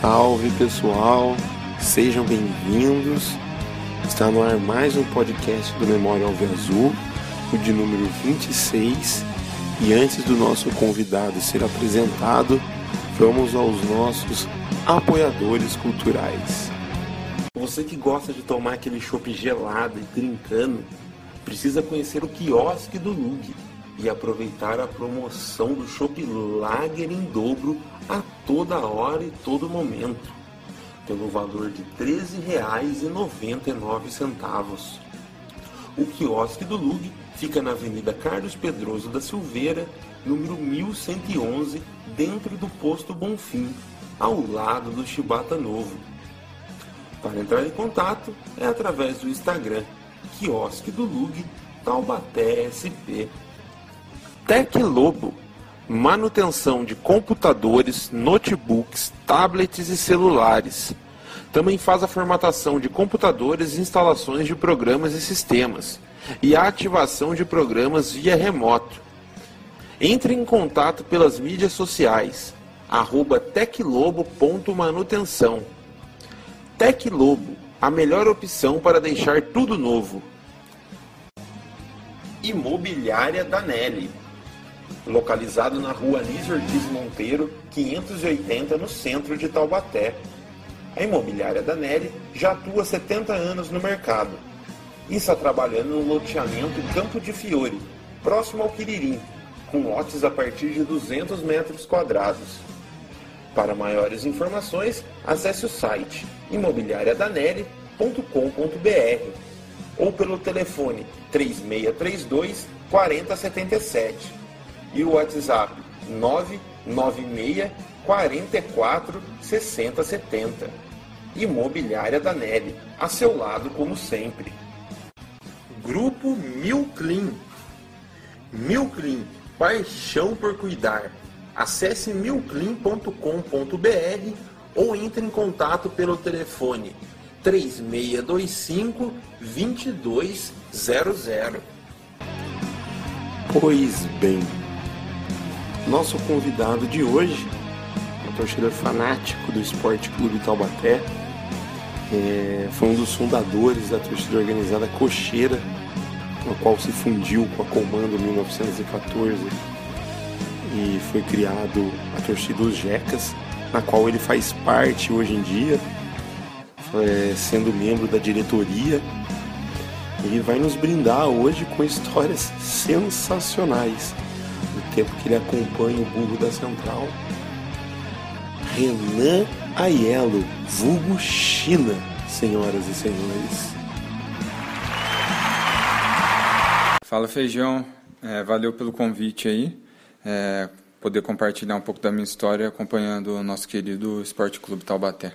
Salve pessoal, sejam bem-vindos. Está no ar mais um podcast do Memória Alve Azul, o de número 26. E antes do nosso convidado ser apresentado, vamos aos nossos apoiadores culturais. Você que gosta de tomar aquele chopp gelado e trincando, precisa conhecer o quiosque do Lug e aproveitar a promoção do Chopp Lager em dobro a toda hora e todo momento, pelo valor de R$ 13,99. O quiosque do Lug fica na Avenida Carlos Pedroso da Silveira, número 1111, dentro do posto Bonfim, ao lado do Chibata Novo. Para entrar em contato é através do Instagram, quiosque do Lug, Taubaté SP. Tec Lobo, manutenção de computadores, notebooks, tablets e celulares. Também faz a formatação de computadores e instalações de programas e sistemas, e a ativação de programas via remoto. Entre em contato pelas mídias sociais, arroba teclobo.manutenção. Teclobo, a melhor opção para deixar tudo novo. Imobiliária Danelli localizado na rua Anísio Ortiz Monteiro, 580, no centro de Taubaté. A imobiliária da Nery já atua há 70 anos no mercado e está trabalhando no loteamento Campo de Fiore, próximo ao Quiririm, com lotes a partir de 200 metros quadrados. Para maiores informações, acesse o site imobiliariadaneri.com.br ou pelo telefone 3632 4077 e o WhatsApp 996 44 60 70. Imobiliária da Nelly, a seu lado como sempre. Grupo Milclean. Milclean, paixão por cuidar. Acesse milclean.com.br ou entre em contato pelo telefone 3625 2200. Pois bem, nosso convidado de hoje, um torcedor fanático do Esporte Clube Taubaté, é, foi um dos fundadores da torcida organizada Cocheira, a qual se fundiu com a Comando em 1914 e foi criado a torcida Os Jecas, na qual ele faz parte hoje em dia, é, sendo membro da diretoria. E vai nos brindar hoje com histórias sensacionais tempo que ele acompanha o burro da central. Renan Aiello, vulgo China, senhoras e senhores. Fala Feijão, é, valeu pelo convite aí. É, poder compartilhar um pouco da minha história acompanhando o nosso querido Esporte Clube Taubaté.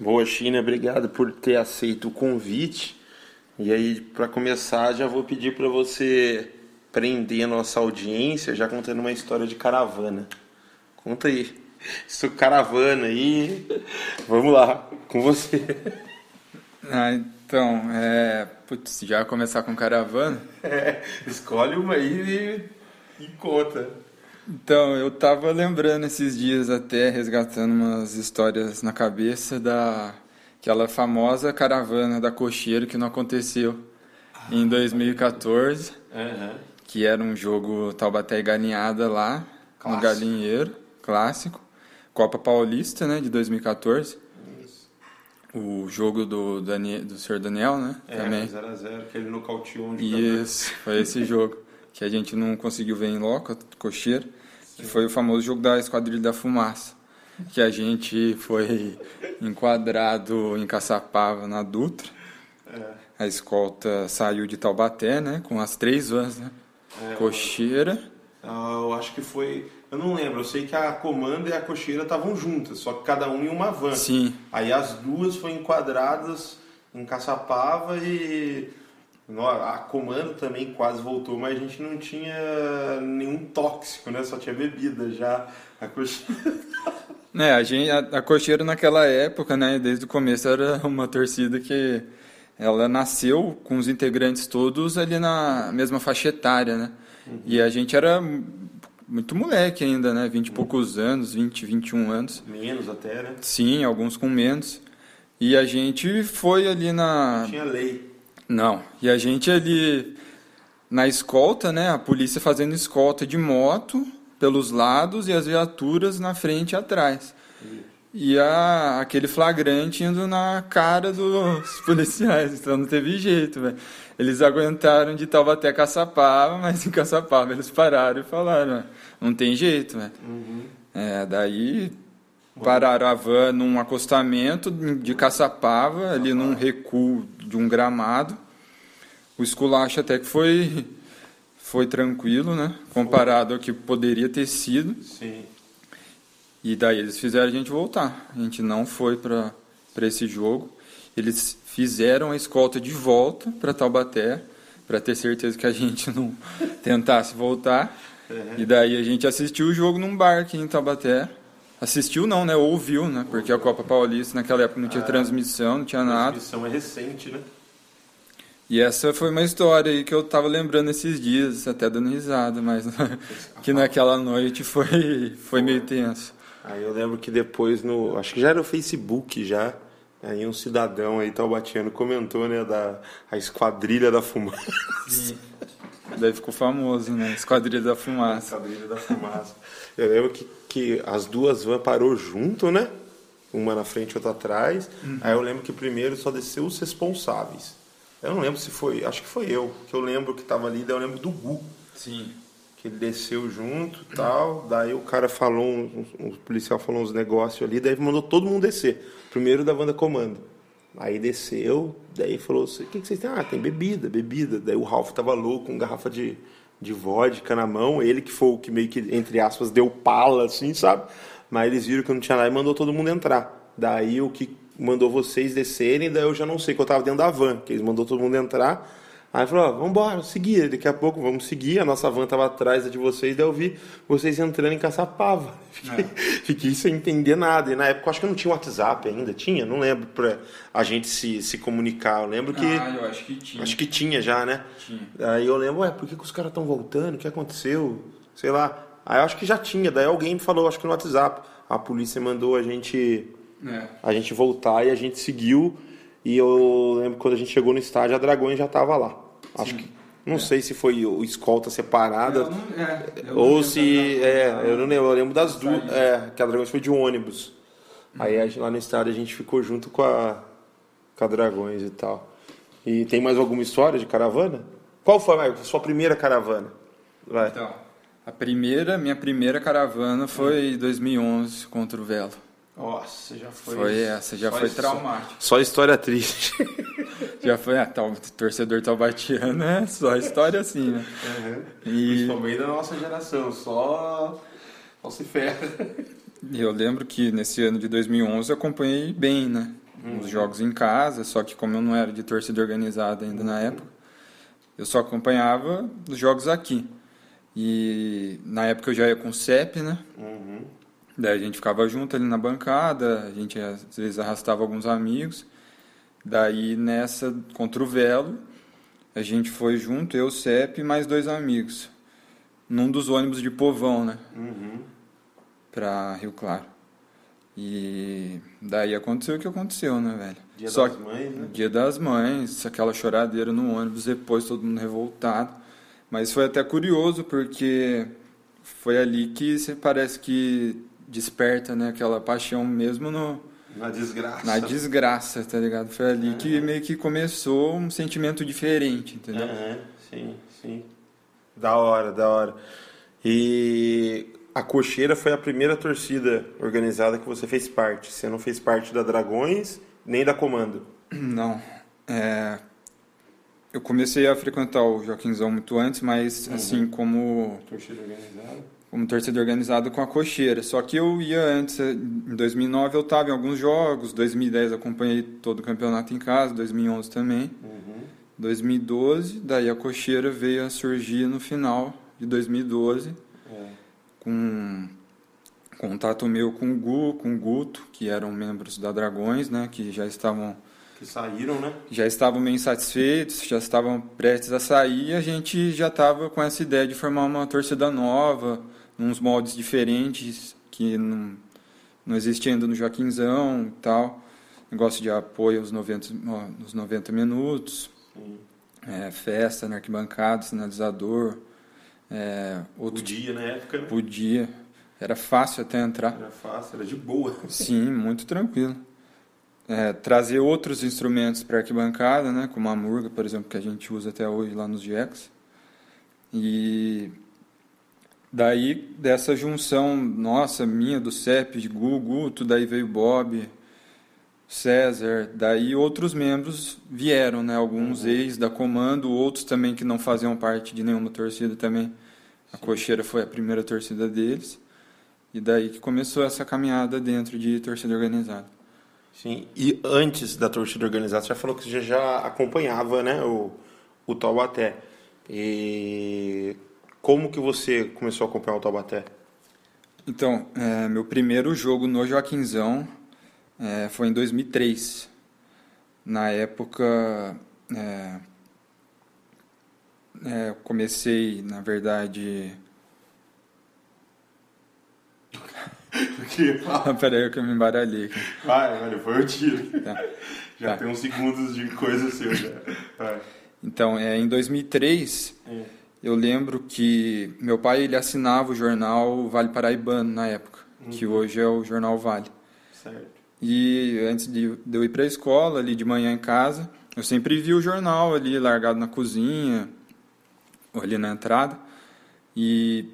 Boa, China, obrigado por ter aceito o convite. E aí, para começar, já vou pedir para você prender a nossa audiência já contando uma história de caravana. Conta aí. Isso caravana aí. Vamos lá, com você. Ah, então, é. Putz, já começar com caravana? É, escolhe uma aí e, e conta. Então, eu tava lembrando esses dias até, resgatando umas histórias na cabeça da aquela famosa caravana da Cocheiro que não aconteceu ah, em 2014. Uhum que era um jogo Taubaté e Galinhada lá, clássico. no Galinheiro, clássico. Copa Paulista, né, de 2014. Isso. O jogo do, Daniel, do Sr. Daniel, né? É, também. 0x0, que ele nocauteou um Isso, foi esse jogo. Que a gente não conseguiu ver em loco, cocheiro. Que foi o famoso jogo da Esquadrilha da Fumaça. Que a gente foi enquadrado em Caçapava, na Dutra. É. A escolta saiu de Taubaté, né? Com as três vans, né? É, cocheira. Eu acho que foi. Eu não lembro, eu sei que a comanda e a cocheira estavam juntas, só que cada um em uma van. Sim. Aí as duas foram enquadradas em Caçapava e. A comanda também quase voltou, mas a gente não tinha nenhum tóxico, né? Só tinha bebida já. A cocheira. É, a, gente, a, a cocheira naquela época, né? Desde o começo era uma torcida que ela nasceu com os integrantes todos ali na mesma faixa etária, né? Uhum. E a gente era muito moleque ainda, né? 20 e poucos anos, 20, 21 anos. Menos até, né? Sim, alguns com menos. E a gente foi ali na. Não tinha lei. Não. E a gente ali na escolta, né? A polícia fazendo escolta de moto pelos lados e as viaturas na frente e atrás. E a, aquele flagrante indo na cara dos policiais, então não teve jeito, velho. Eles aguentaram de Taubaté a Caçapava, mas em Caçapava eles pararam e falaram, não tem jeito, velho. Uhum. É, daí pararam a van num acostamento de Caçapava, ali num recuo de um gramado. O esculacho até que foi, foi tranquilo, né? Comparado ao que poderia ter sido. Sim. E daí eles fizeram a gente voltar. A gente não foi para esse jogo. Eles fizeram a escolta de volta para Taubaté, para ter certeza que a gente não tentasse voltar. Uhum. E daí a gente assistiu o jogo num bar aqui em Taubaté. Assistiu não, né? Ouviu, né? Porque a Copa Paulista naquela época não tinha Ah. transmissão, não tinha A nada. transmissão é recente, né? E essa foi uma história aí que eu tava lembrando esses dias, até dando risada, mas que naquela noite foi, foi meio tenso. Aí eu lembro que depois no. Acho que já era o Facebook já. Aí um cidadão aí, taubatiano, comentou, né, da a esquadrilha da fumaça. Daí ficou famoso, né? Esquadrilha da Fumaça. Esquadrilha da fumaça. Eu lembro que, que as duas vans parou junto, né? Uma na frente e outra atrás. Aí eu lembro que primeiro só desceu os responsáveis. Eu não lembro se foi, acho que foi eu, que eu lembro que tava ali, daí eu lembro do Gu. Sim. Que ele desceu junto tal. Daí o cara falou, um, um policial falou uns negócios ali, daí mandou todo mundo descer. Primeiro da banda comando. Aí desceu, daí falou o que, que vocês têm? Ah, tem bebida, bebida. Daí o Ralph tava louco, com garrafa de, de vodka na mão. Ele que foi o que meio que, entre aspas, deu pala, assim, sabe? Mas eles viram que não tinha nada e mandou todo mundo entrar. Daí o que mandou vocês descerem, daí eu já não sei, que eu tava dentro da van, que eles mandou todo mundo entrar. Aí falou, ó, vambora, seguir, daqui a pouco vamos seguir, a nossa van tava atrás de vocês, daí eu vi vocês entrando em Caçapava. Fiquei, fiquei sem entender nada. E na época eu acho que não tinha WhatsApp ainda, tinha? Não lembro pra a gente se, se comunicar. Eu lembro que. Ah, eu acho que tinha. Acho que tinha já, né? Tinha. Aí eu lembro, ué, por que, que os caras estão voltando? O que aconteceu? Sei lá. Aí eu acho que já tinha, daí alguém me falou, acho que no WhatsApp. A polícia mandou a gente É. a gente voltar e a gente seguiu. E eu lembro que quando a gente chegou no estádio, a Dragões já tava lá. Acho que. Não sei se foi o escolta separada. Não- é, ou se. da- É, eu não lembro. Eu lembro das duas. É, que a Dragões foi de ônibus. Aí a gente- lá no estádio a gente ficou junto com a, com a Dragões e tal. E tem mais alguma história de caravana? Qual foi vai, a sua primeira caravana? Vai. Então, a primeira, minha primeira caravana foi em 2011 contra o Velo. Nossa, já foi. Foi essa, já só foi traumático. Só história triste. Já foi, ah, tal, torcedor taubatiano é só história assim, né? E Principalmente da nossa geração, só, só se ferra. eu lembro que nesse ano de 2011 eu acompanhei bem, né? Os jogos em casa, só que como eu não era de torcida organizada ainda na época, eu só acompanhava os jogos aqui. E na época eu já ia com o CEP, né? Daí a gente ficava junto ali na bancada, a gente às vezes arrastava alguns amigos. Daí nessa contra o Velo, a gente foi junto, eu, CEP e mais dois amigos. Num dos ônibus de povão, né? Pra Rio Claro. E daí aconteceu o que aconteceu, né, velho? Dia Só das Mães, né? Dia das Mães, aquela choradeira no ônibus, depois todo mundo revoltado. Mas foi até curioso, porque foi ali que você parece que desperta, né, aquela paixão mesmo no, Na desgraça. na desgraça, tá ligado? Foi ali que meio que começou um sentimento diferente, entendeu? Aham, sim, sim. Da hora, da hora. E a Cocheira foi a primeira torcida organizada que você fez parte. Você não fez parte da Dragões nem da Comando. Não. É, eu comecei a frequentar o Joaquinzão muito antes, mas assim como Torcida organizada? Como torcedor organizado com a cocheira. Só que eu ia antes, em 2009 eu estava em alguns jogos, 2010 eu acompanhei todo o campeonato em casa, 2011 também. 2012, daí a cocheira veio a surgir no final de 2012, É. com contato meu com o Gu, com o Guto, que eram membros da Dragões, né, que já estavam Que saíram, né? já estavam meio insatisfeitos, já estavam prestes a sair, a gente já estava com essa ideia de formar uma torcida nova, uns moldes diferentes que não, não existia ainda no Joaquinzão e tal. Negócio de apoio aos 90, nos 90 minutos. É, festa na arquibancada, sinalizador. É, outro Podia na época, né? Podia. Era fácil até entrar. Era fácil, era de boa. Sim, muito tranquilo. É, trazer outros instrumentos para arquibancada, né, como a murga, por exemplo, que a gente usa até hoje lá nos Jacks. E daí, dessa junção nossa, minha, do CEP, de Gugu, tudo daí veio Bob, César, daí outros membros vieram, né, alguns uhum. ex da comando, outros também que não faziam parte de nenhuma torcida também. A Sim. Cocheira foi a primeira torcida deles. E daí que começou essa caminhada dentro de torcida organizada. Sim, e antes da torcida organizada, você já falou que você já acompanhava né, o, o Taubaté. E como que você começou a acompanhar o Taubaté? Então, é, meu primeiro jogo no Joaquinzão é, foi em 2003. Na época, é, é, comecei, na verdade, Ah, peraí que eu me embaralhei. Vai, velho, foi o tiro. Tá. Já tá. tem uns segundos de coisa seu já. Vai. Então, é, em 2003, é. Eu lembro que meu pai ele assinava o jornal Vale Paraibano na época, uhum. que hoje é o jornal Vale. Certo. E antes de, de eu ir para a escola, ali de manhã em casa, eu sempre vi o jornal ali largado na cozinha, ou ali na entrada. E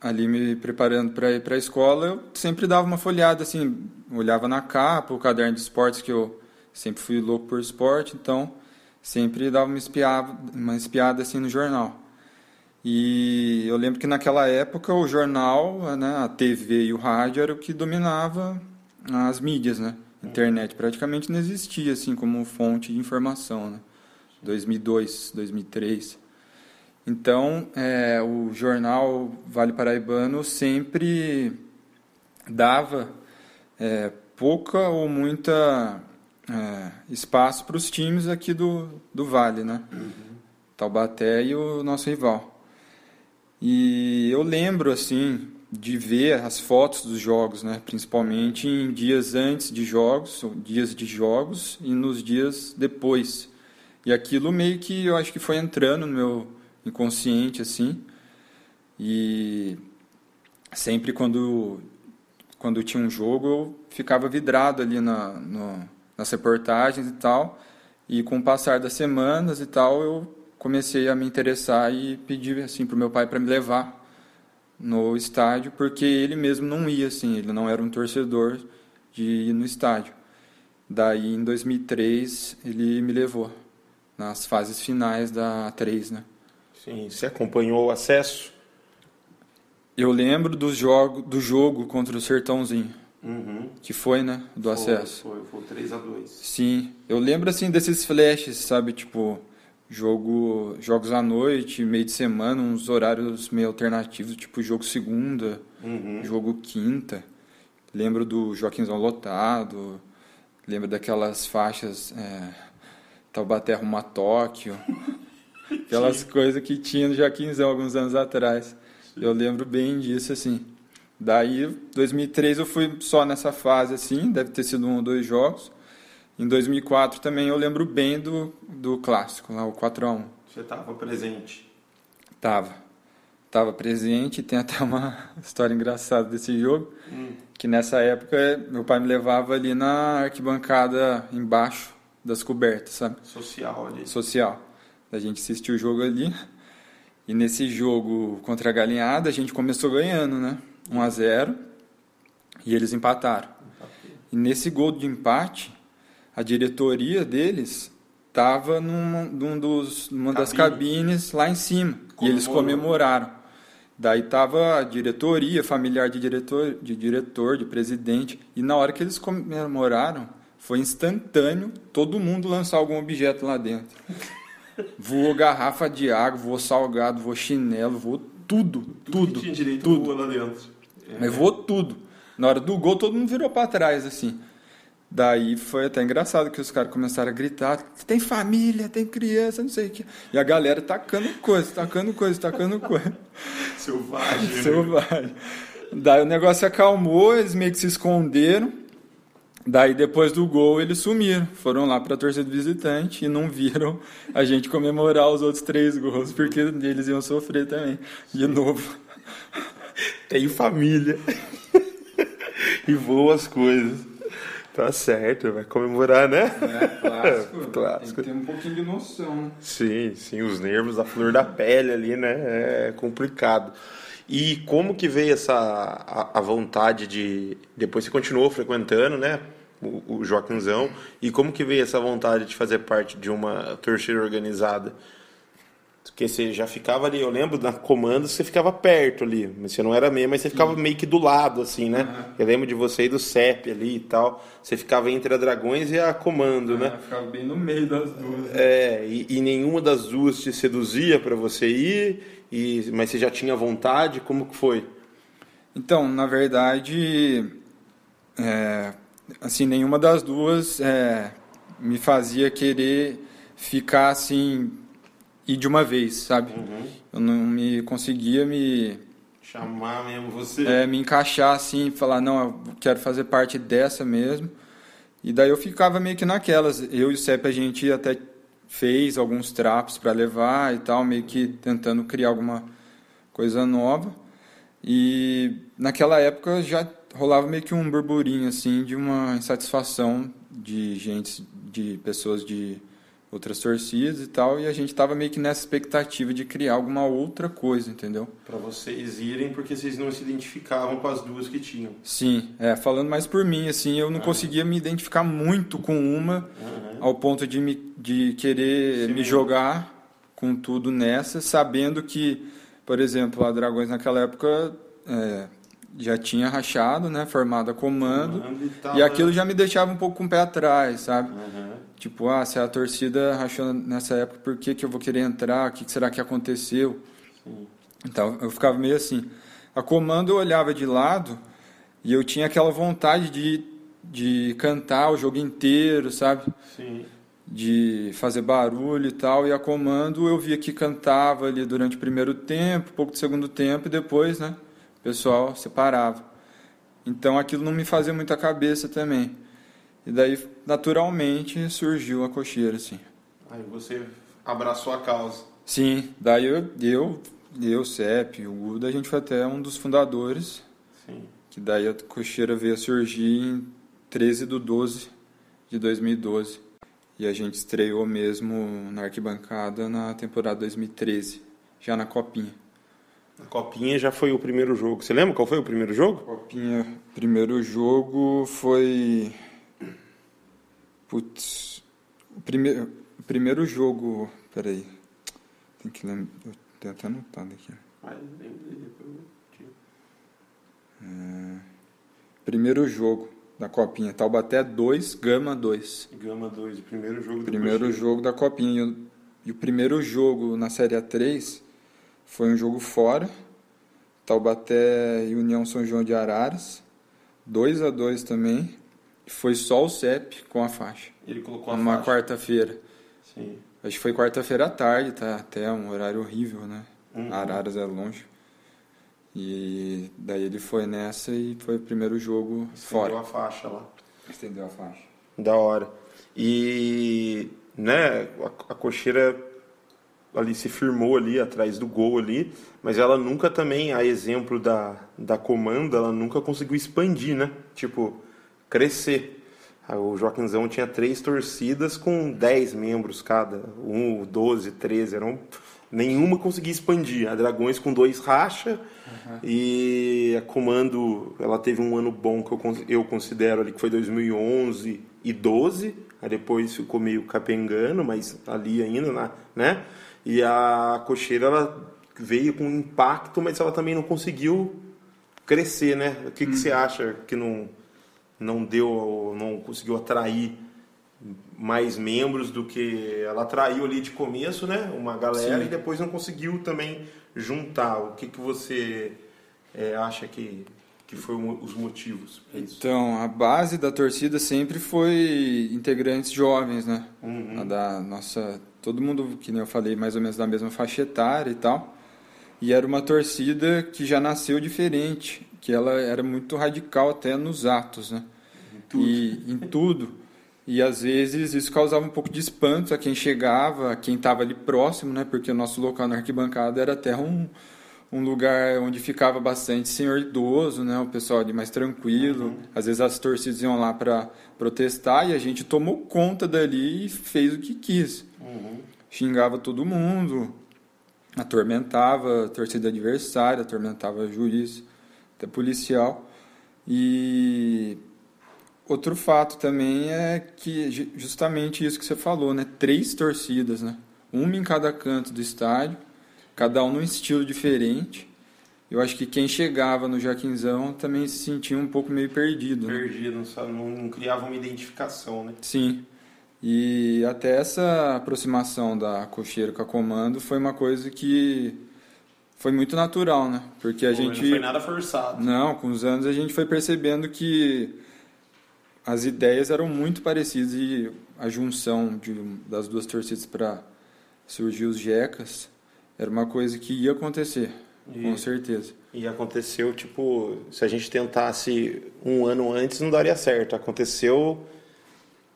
ali me preparando para ir para a escola, eu sempre dava uma folhada assim, olhava na capa, o caderno de esportes que eu sempre fui louco por esporte, então sempre dava uma espiada, uma espiada assim no jornal. E eu lembro que naquela época o jornal, né, a TV e o rádio era o que dominava as mídias, né? internet praticamente não existia assim como fonte de informação, né? 2002, 2003. Então, é, o jornal Vale Paraibano sempre dava é, pouca ou muita é, espaço para os times aqui do, do Vale, né? Uhum. Taubaté e o nosso rival. E eu lembro, assim, de ver as fotos dos jogos, né? Principalmente em dias antes de jogos, dias de jogos e nos dias depois. E aquilo meio que eu acho que foi entrando no meu inconsciente assim. E sempre quando quando tinha um jogo eu ficava vidrado ali na, no, nas reportagens e tal. E com o passar das semanas e tal, eu comecei a me interessar e pedir assim para o meu pai para me levar no estádio, porque ele mesmo não ia assim, ele não era um torcedor de ir no estádio. Daí em 2003 ele me levou nas fases finais da A3, né? Sim, você acompanhou o acesso? Eu lembro do jogo, do jogo contra o Sertãozinho. Uhum. Que foi, né? Do foi, acesso. Foi, foi 3 a 2 Sim. Eu lembro, assim, desses flashes, sabe? Tipo, jogo, jogos à noite, meio de semana, uns horários meio alternativos, tipo jogo segunda, uhum. jogo quinta. Lembro do Joaquimzão lotado. Lembro daquelas faixas é, Taubaté rumo a Tóquio. Aquelas coisas que tinha no Joaquimzão alguns anos atrás. Sim. Eu lembro bem disso, assim. Daí, 2003 eu fui só nessa fase, assim, deve ter sido um ou dois jogos. Em 2004 também eu lembro bem do, do clássico, lá o 4x1. Você estava presente? Tava. Tava presente, tem até uma história engraçada desse jogo, hum. que nessa época meu pai me levava ali na arquibancada embaixo das cobertas, sabe? Social ali. Social. A gente assistiu o jogo ali. E nesse jogo contra a Galinhada, a gente começou ganhando, né? 1 a 0 E eles empataram. E nesse gol de empate, a diretoria deles estava numa, num dos, numa das cabines lá em cima. Comemorou. E eles comemoraram. Daí estava a diretoria, familiar de diretor, de diretor, de presidente. E na hora que eles comemoraram, foi instantâneo todo mundo lançar algum objeto lá dentro. Voou garrafa de água, voou salgado, voou chinelo, voou tudo, tudo. tudo tinha direito tudo. voou lá dentro. É. Mas voou tudo. Na hora do gol, todo mundo virou para trás, assim. Daí foi até engraçado que os caras começaram a gritar: tem família, tem criança, não sei o quê. E a galera tacando coisa, tacando coisa, tacando coisa. Selvagem. né? Selvagem. Daí o negócio acalmou, eles meio que se esconderam. Daí depois do gol eles sumiram, foram lá para a torcida visitante e não viram a gente comemorar os outros três gols, porque eles iam sofrer também, de novo. Tem família. e voam as coisas. Tá certo, vai comemorar, né? clássico. Clássico. Tem que ter um pouquinho de noção. Sim, sim, os nervos, a flor da pele ali, né? É complicado. E como que veio essa a, a vontade de depois você continuou frequentando, né? O, o Joaquinzão e como que veio essa vontade de fazer parte de uma torcida organizada? Porque você já ficava ali, eu lembro na comando você ficava perto ali, mas você não era meio, mas você ficava meio que do lado assim, né? Eu lembro de você e do CEP ali e tal. Você ficava entre a Dragões e a comando, né? Eu ficava bem no meio das duas. É, e, e nenhuma das duas te seduzia para você ir, e, mas você já tinha vontade? Como que foi? Então, na verdade, é, assim, nenhuma das duas é, me fazia querer ficar assim ir de uma vez, sabe? Eu não me conseguia me Chamar mesmo você? é, me encaixar assim, falar não, eu quero fazer parte dessa mesmo. E daí eu ficava meio que naquelas. Eu e o CEP a gente até fez alguns trapos para levar e tal, meio que tentando criar alguma coisa nova. E naquela época já rolava meio que um burburinho assim de uma insatisfação de gente, de pessoas de outras torcidas e tal, e a gente tava meio que nessa expectativa de criar alguma outra coisa, entendeu? Para vocês irem, porque vocês não se identificavam com as duas que tinham. Sim, é, falando mais por mim, assim, eu não conseguia me identificar muito com uma, ao ponto de, me, de querer me jogar com tudo nessa, sabendo que, por exemplo, a Dragões naquela época é, já tinha rachado, né, formado a comando, Comando e e tava- aquilo já me deixava um pouco com o pé atrás, sabe? Uhum. Tipo, ah, se a torcida rachou nessa época, por que, que eu vou querer entrar? O que, que será que aconteceu? Então, eu ficava meio assim. A comando eu olhava de lado e eu tinha aquela vontade de, de cantar o jogo inteiro, sabe? Sim. De fazer barulho e tal. E a comando eu via que cantava ali durante o primeiro tempo, pouco do segundo tempo, e depois, né? O pessoal separava. Então aquilo não me fazia muita cabeça também. E daí, naturalmente, surgiu a cocheira, assim. Aí você abraçou a causa. Sim, daí eu, eu, eu CEP, o Guda, a gente foi até um dos fundadores, Sim. que daí a cocheira veio a surgir em 13 de 12 de 2012. E a gente estreou mesmo na arquibancada na temporada 2013, já na Copinha. A copinha já foi o primeiro jogo. Você lembra qual foi o primeiro jogo? Copinha, primeiro jogo foi. Putz. O primeiro, o primeiro jogo. Peraí. Tem que lembrar. Eu tenho até anotado aqui. Primeiro jogo da Copinha. Taubaté 2, Gama 2. Gama 2, o primeiro jogo do Primeiro jogo da Copinha. E o, e o primeiro jogo na Série A3 foi um jogo fora. Taubaté e União São João de Araras. 2 a 2 também. Foi só o CEP com a faixa. Ele colocou a Numa faixa. quarta-feira. Sim. Acho que foi quarta-feira à tarde, tá? Até um horário horrível, né? Uhum. Araras é longe. E daí ele foi nessa e foi o primeiro jogo Fora. fora. a faixa lá. Estendeu a faixa. Da hora. E, né, a, a cocheira ali se firmou ali atrás do gol ali, mas ela nunca também, a exemplo da, da comanda, ela nunca conseguiu expandir, né? Tipo, crescer. Ah, O Joaquinzão tinha três torcidas com 10 membros cada, um, 12, 13, eram nenhuma conseguia expandir. A Dragões com dois racha e a Comando, ela teve um ano bom que eu, eu considero ali que foi 2011 e 12, aí depois ficou meio capengando, mas ali ainda, na- né? E a Cocheira ela veio com impacto, mas ela também não conseguiu crescer, né? O que, que você acha que não não deu, não conseguiu atrair mais membros do que ela atraiu ali de começo, né? Uma galera Sim. e depois não conseguiu também juntar. O que, que você é, acha que, que mo- os motivos? Então, a base da torcida sempre foi integrantes jovens, né? Uhum. A da nossa, todo mundo, que nem eu falei, mais ou menos da mesma faixa etária e tal. E era uma torcida que já nasceu diferente, que ela era muito radical até nos atos, né? Em tudo. E em tudo. E às vezes isso causava um pouco de espanto a quem chegava, a quem estava ali próximo, né? Porque o nosso local na arquibancada era até um, um lugar onde ficava bastante senhor idoso, né? O pessoal ali mais tranquilo. Uhum. Às vezes as torcidas iam lá para protestar e a gente tomou conta dali e fez o que quis. Uhum. Xingava todo mundo, atormentava a torcida adversária, atormentava juiz, até policial. E outro fato também é que justamente isso que você falou, né? Três torcidas, né? Uma em cada canto do estádio, cada um num estilo diferente. Eu acho que quem chegava no Jaquinzão também se sentia um pouco meio perdido. Né? Perdido, não, não criava uma identificação, né? Sim. E até essa aproximação da cocheira com a comando foi uma coisa que foi muito natural, né? Porque a Pô, gente. Não foi nada forçado. Não, com os anos a gente foi percebendo que as ideias eram muito parecidas e a junção de, das duas torcidas para surgir os Jecas era uma coisa que ia acontecer, e, com certeza. E aconteceu, tipo, se a gente tentasse um ano antes, não daria certo. Aconteceu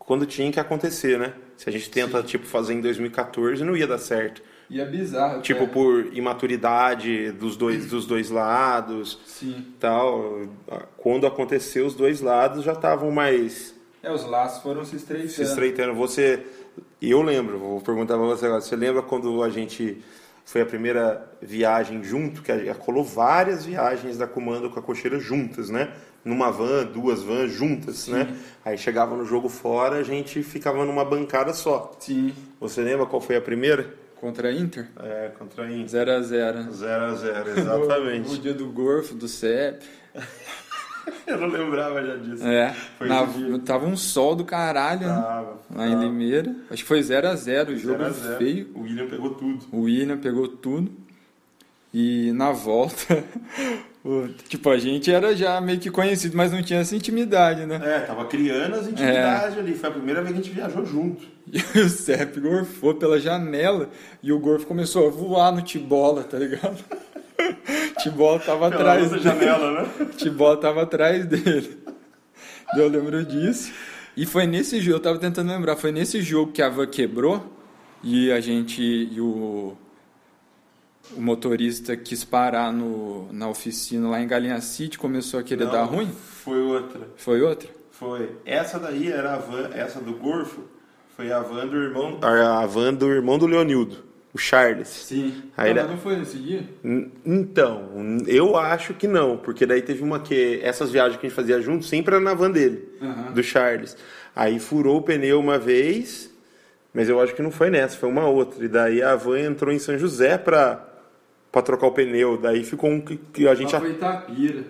quando tinha que acontecer, né? Se a gente tenta, Sim. tipo, fazer em 2014, não ia dar certo. E é bizarro. Tipo, por imaturidade dos dois, dos dois lados. Sim. Tal. Quando aconteceu, os dois lados já estavam mais... É, os laços foram se estreitando. Se estreitando. Você... E eu lembro, vou perguntar pra você agora. Você lembra quando a gente... Foi a primeira viagem junto, que colou várias viagens da Comando com a Cocheira juntas, né? Numa van, duas vans juntas, Sim. né? Aí chegava no jogo fora, a gente ficava numa bancada só. Sim. Você lembra qual foi a primeira? Contra a Inter? É, contra a Inter. 0x0. 0x0, exatamente. o, o, dia do Gorfo, do CEP. Eu não lembrava já disso. É, foi na, tava um sol do caralho, né? tava, né? Lá em Limeira. Acho que foi 0x0 o jogo 0 0. feio. O William pegou tudo. O William pegou tudo. E na volta, tipo, a gente era já meio que conhecido, mas não tinha essa intimidade, né? É, tava criando as intimidades é. ali. Foi a primeira vez que a gente viajou junto. E o Sepp gorfou pela janela e o Gorfo começou a voar no Tibola, tá ligado? Tibola tava pela atrás dele. janela, né? Tibola tava atrás dele. Eu lembro disso. E foi nesse jogo, eu tava tentando lembrar, foi nesse jogo que a van quebrou e a gente e o o motorista quis parar no, na oficina lá em Galinha City, começou a querer Não, dar ruim? Foi outra. Foi outra? Foi. Essa daí era a van, essa do Gorfo, foi a van do irmão, a van do irmão do Leonildo, o Charles. Sim. Aí não, não foi nesse dia? Então, eu acho que não, porque daí teve uma que essas viagens que a gente fazia junto sempre era na van dele, uhum. do Charles. Aí furou o pneu uma vez, mas eu acho que não foi nessa, foi uma outra. E daí a van entrou em São José para para trocar o pneu. Daí ficou um que, que a gente. Ah, foi Itapira.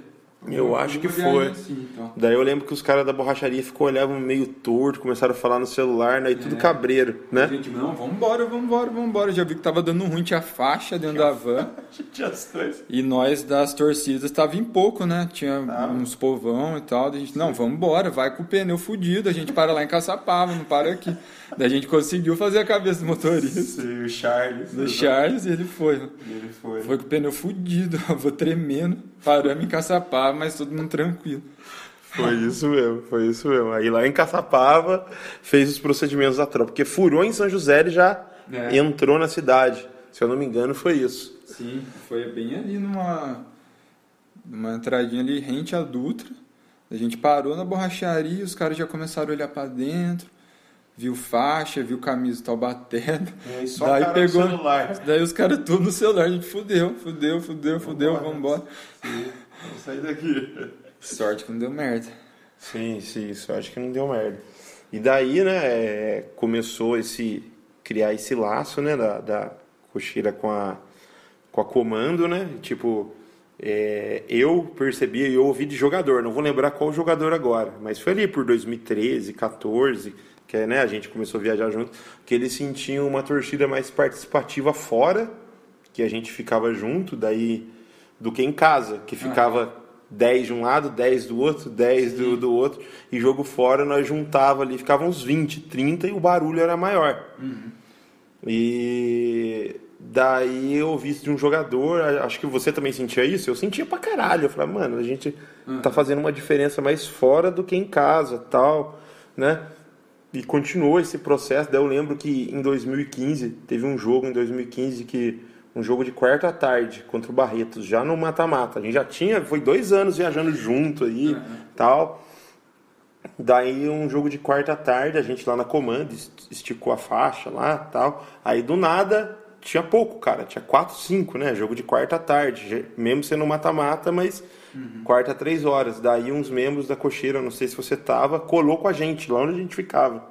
Eu acho que foi. Assim, então. Daí eu lembro que os caras da borracharia ficou olhando meio torto, começaram a falar no celular, né? E tudo é. cabreiro, né? Gente, não, vambora, vambora, vambora. Já vi que tava dando ruim, tinha faixa dentro da van. tinha as coisas. E nós das torcidas tava em pouco, né? Tinha ah. uns povão e tal. A gente, não, vambora, vai com o pneu fudido, a gente para lá em Caçapava, não para aqui. Daí a gente conseguiu fazer a cabeça do motorista. Sim, o Charles. Do Charles e ele foi. Né? Ele foi. Foi com o pneu fudido, vou tremendo. Paramos em Caçapava, mas todo mundo tranquilo. Foi isso mesmo, foi isso mesmo. Aí lá em Caçapava fez os procedimentos da tropa. Porque furou em São José, ele já é. entrou na cidade. Se eu não me engano, foi isso. Sim, foi bem ali numa, numa entradinha ali rente à Dutra. A gente parou na borracharia, os caras já começaram a olhar para dentro viu faixa, viu camisa Taubaté. É, só daí pegou. Celular. Daí os caras tudo no celular, a gente fudeu, fudeu, fudeu, fudeu, vamos embora. Vamos sair daqui. Sorte que não deu merda. Sim, sim, sorte que não deu merda. E daí, né, é, começou esse criar esse laço, né, da, da cocheira com a com a comando, né? Tipo, é, eu percebi, eu ouvi de jogador, não vou lembrar qual jogador agora, mas foi ali por 2013, 14 que né, a gente começou a viajar junto, que eles sentiam uma torcida mais participativa fora, que a gente ficava junto, daí do que em casa, que ficava ah. 10 de um lado, 10 do outro, 10 do, do outro, e jogo fora nós juntava ali, ficava uns 20, 30 e o barulho era maior. Uhum. E Daí eu ouvi isso de um jogador, acho que você também sentia isso, eu sentia pra caralho. Eu falava, mano, a gente tá fazendo uma diferença mais fora do que em casa, tal, né? E continuou esse processo. Daí eu lembro que em 2015, teve um jogo em 2015 que um jogo de quarta à tarde contra o Barretos, já no mata-mata. A gente já tinha, foi dois anos viajando junto aí, uhum. tal. Daí um jogo de quarta à tarde, a gente lá na comanda, esticou a faixa lá, tal. Aí do nada tinha pouco, cara, tinha quatro, cinco, né? Jogo de quarta à tarde, mesmo sendo mata-mata, mas uhum. quarta três horas. Daí uns membros da cocheira, não sei se você tava, colou com a gente lá onde a gente ficava.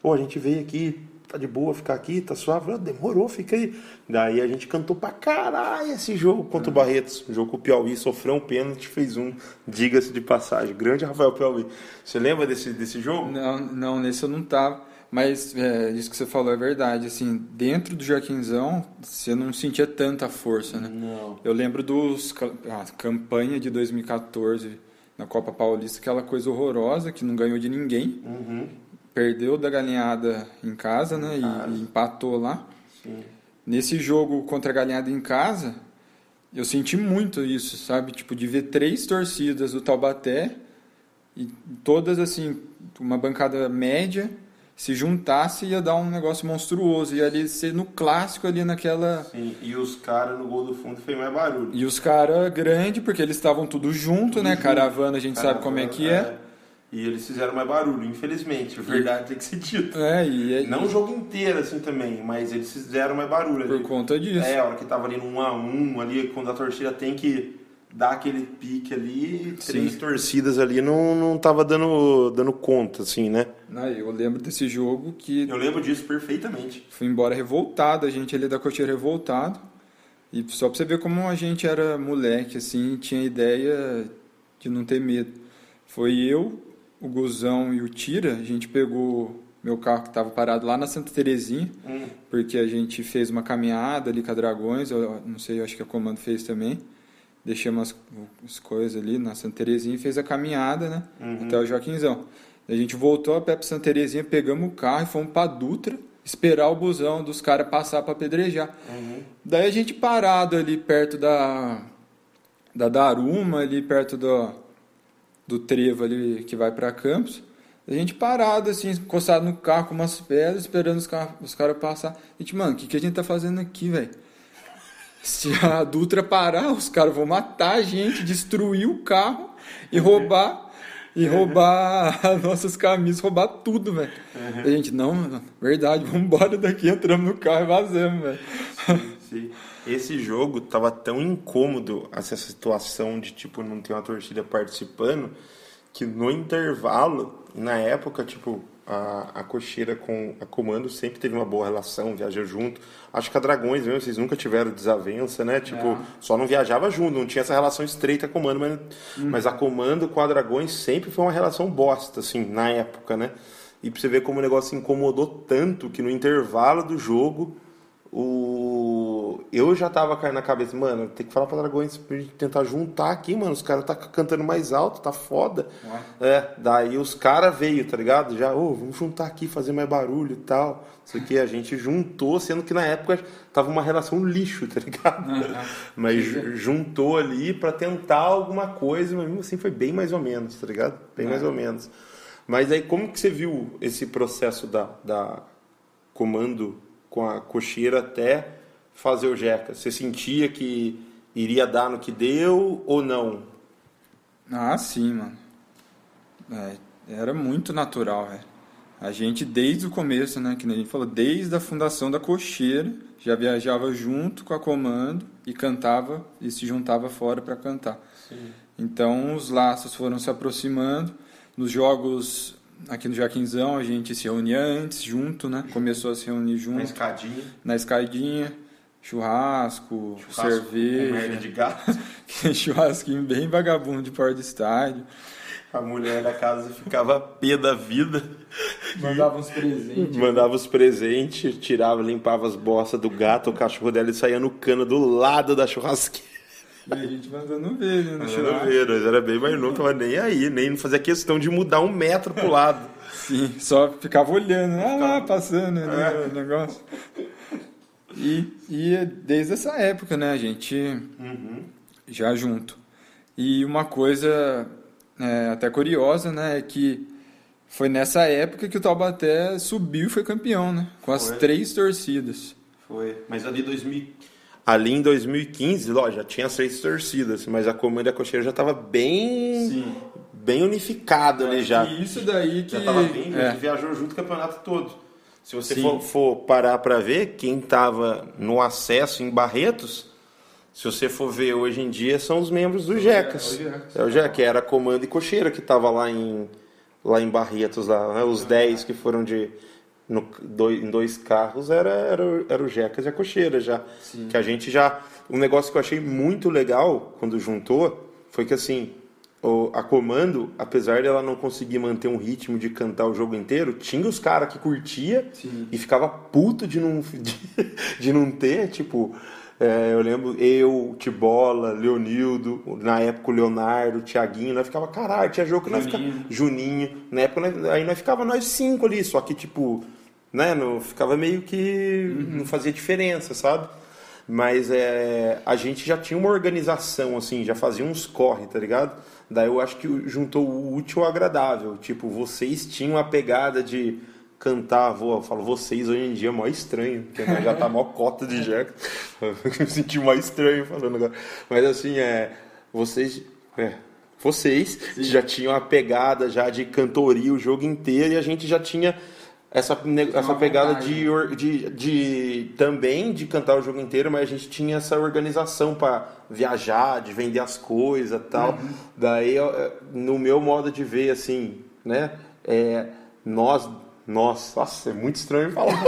Pô, a gente veio aqui, tá de boa ficar aqui, tá suave. demorou, fica aí. Daí a gente cantou pra caralho esse jogo contra o Barretos. O jogo com o Piauí, sofreu um pênalti, fez um, diga-se de passagem. Grande Rafael Piauí. Você lembra desse, desse jogo? Não, não, nesse eu não tava. Mas é, isso que você falou é verdade. Assim, dentro do Joaquinzão, você não sentia tanta força, né? Não. Eu lembro dos a campanha de 2014 na Copa Paulista, aquela coisa horrorosa que não ganhou de ninguém. Uhum perdeu da galinhada em casa, né? E, e, empatou lá. Sim. Nesse jogo contra a galinhada em casa, eu senti muito isso, sabe? Tipo, de ver três torcidas do Taubaté e todas assim, uma bancada média, se juntasse ia dar um negócio monstruoso. E ali ser no clássico ali naquela. Sim, e os caras no gol do fundo fez mais barulho. E os caras grande, porque eles estavam tudo junto, tudo né? Junto. Caravana, a gente Caravana, sabe como é que é. é. E eles fizeram mais barulho, infelizmente. A verdade tem que ser dito. É, e é, Não o jogo inteiro, assim, também, mas eles fizeram mais barulho. Por ali. conta disso. É, a hora que tava ali no 1 a 1 ali, quando a torcida tem que dar aquele pique ali, três Sim. torcidas ali não, não tava dando, dando conta, assim, né? Não, eu lembro desse jogo que... Eu lembro disso perfeitamente. Fui embora revoltado, a gente ali da cocheira revoltado. E só pra você ver como a gente era moleque, assim, tinha ideia de não ter medo. Foi eu, o Guzão e o Tira, a gente pegou meu carro que estava parado lá na Santa Terezinha, hum. porque a gente fez uma caminhada ali com a Dragões, eu não sei, eu acho que a Comando fez também. Deixamos as, as coisas ali na Santa Terezinha e fez a caminhada, né? Uhum. Até o Joaquinzão. A gente voltou a pé para Santa Terezinha, pegamos o carro e fomos para Dutra esperar o busão dos caras passar para pedrejar. Uhum. Daí a gente parado ali perto da da Daruma, ali perto do do trevo ali que vai para Campos. A gente parado, assim, encostado no carro com umas pedras, esperando os, carros, os caras passar. A gente, mano, o que, que a gente tá fazendo aqui, velho? Se a Dutra parar, os caras vão matar a gente, destruir o carro e roubar. E roubar as nossas camisas, roubar tudo, velho. Uhum. A gente, não, verdade, vamos embora daqui, entramos no carro e vazamos, velho. Esse jogo tava tão incômodo essa situação de tipo não ter uma torcida participando que no intervalo na época tipo a, a cocheira com a comando sempre teve uma boa relação viajou junto acho que a dragões mesmo vocês nunca tiveram desavença né tipo é. só não viajava junto não tinha essa relação estreita com a comando mas, hum. mas a comando com a dragões sempre foi uma relação bosta assim na época né e pra você ver como o negócio incomodou tanto que no intervalo do jogo o... Eu já tava caindo na cabeça, mano, tem que falar pra Dragões pra gente tentar juntar aqui, mano. Os caras tá cantando mais alto, tá foda. Ué. É, daí os caras veio, tá ligado? Já, ô, oh, vamos juntar aqui, fazer mais barulho e tal. Isso aqui a gente juntou, sendo que na época tava uma relação lixo, tá ligado? Uhum. Mas juntou ali para tentar alguma coisa, mas mesmo assim foi bem mais ou menos, tá ligado? Bem mais ou menos. Mas aí como que você viu esse processo da, da comando com a cocheira até fazer o Jeca? Você sentia que iria dar no que deu ou não? Ah, sim, mano. É, era muito natural, velho. A gente, desde o começo, né, que a gente falou, desde a fundação da cocheira, já viajava junto com a comando e cantava e se juntava fora para cantar. Sim. Então os laços foram se aproximando. Nos jogos aqui no Jaquinzão a gente se reunia antes, junto, né? Começou a se reunir junto. Na escadinha. Na escadinha. Churrasco, churrasco cerveja. de gato. churrasquinho bem vagabundo de porta do estádio. A mulher da casa ficava pé da vida. Mandava os presentes. Mandava os presentes, tirava, limpava as bossas do gato, o cachorro dela e saía no cano do lado da churrasqueira. E a gente mandando ver, né? Mandando ver, nós era bem mais novo, tava nem aí, nem não fazia questão de mudar um metro pro lado. Sim, só ficava olhando, ah lá, passando né, é. o negócio. E, e desde essa época, né, a gente Uhum. já junto. E uma coisa é, até curiosa, né, é que foi nessa época que o Taubaté subiu e foi campeão, né, com as Foi. três torcidas. Foi. Mas ali 2000... Ali em 2015, ó, já tinha três torcidas, mas a Comanda e a Cocheira já estava bem, Sim. bem unificado ali já. E isso daí que Já tava bem, é, já viajou junto o campeonato todo. Se você for, for parar para ver, quem estava no acesso em Barretos, se você for ver hoje em dia, são os membros do Jecas. é o Jecas. É o Jecas, que era comando e cocheira que estava lá em, lá em Barretos, lá, né? os 10 que foram de. No, dois, em dois carros era, era, o- era o Jecas e a cocheira já. Que a gente já. Um negócio que eu achei muito legal quando juntou foi que assim. o- a comando, apesar dela não conseguir manter um ritmo de cantar o jogo inteiro, tinha os caras que curtia Sim. e ficava puto de não, de, de não ter, tipo, é, eu lembro eu, Tibola, Leonildo, na época o Leonardo, o Thiaguinho, nós ficava, caralho, tinha jogo que nós ficava, Juninho. Na época nós- aí nós ficava nós cinco ali, só que tipo, né, não, ficava meio que não fazia diferença, sabe? Mas é, a gente já tinha uma organização, assim, já fazia uns corre, tá ligado? Daí eu acho que juntou o útil ao agradável. Tipo, vocês tinham a pegada de cantar, vou, eu falo vocês hoje em dia é mó estranho, porque nós já tá mó cota de jeca. Eu me senti mó estranho falando agora. Mas assim, é. Vocês. É, vocês já tinham a pegada já de cantoria o jogo inteiro e a gente já tinha essa, essa pegada de, or- de, de também de cantar o jogo inteiro, mas a gente tinha essa organização para viajar, de vender as coisas e tal. Daí, eu, eh, no meu modo de ver, assim, né? É, nós, nós, nossa, é muito estranho falar.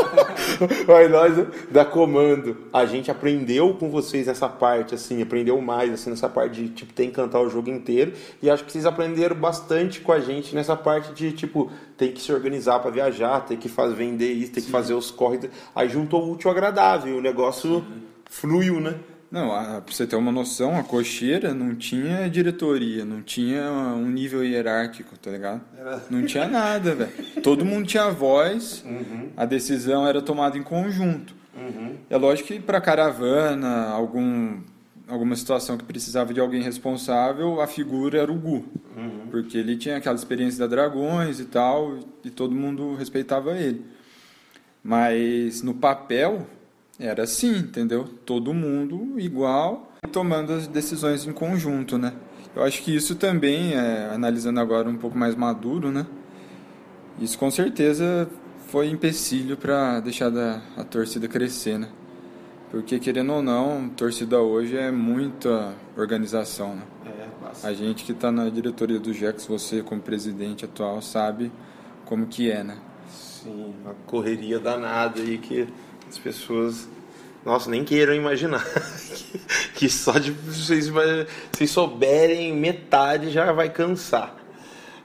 mas nós, da comando, a gente aprendeu com vocês nessa parte, assim, aprendeu mais, assim, nessa parte de, tipo, tem que cantar o jogo inteiro. E acho que vocês aprenderam bastante com a gente nessa parte de, tipo, tem que se organizar para viajar, tem que fazer, vender isso, tem que fazer os corres. Aí juntou o útil ao agradável, o negócio fluiu, né? Não, a, pra você ter uma noção, a cocheira não tinha diretoria, não tinha um nível hierárquico, tá ligado? Não tinha nada, velho. Todo mundo tinha voz, a decisão era tomada em conjunto. É lógico que para caravana, algum, alguma situação que precisava de alguém responsável, a figura era o Gu. Porque ele tinha aquela experiência da Dragões e tal, e todo mundo respeitava ele. Mas no papel era assim, entendeu? Todo mundo igual, tomando as decisões em conjunto, né? Eu acho que isso também, é, analisando agora um pouco mais maduro, né? Isso com certeza foi empecilho para deixar da, a torcida crescer, né? Porque querendo ou não, torcida hoje é muita organização, né? É, A gente que está na diretoria do Jex, você como presidente atual, sabe como que é, né? Sim, uma correria danada aí que as pessoas, nossa, nem queiram imaginar. que só de vocês, vocês souberem metade já vai cansar.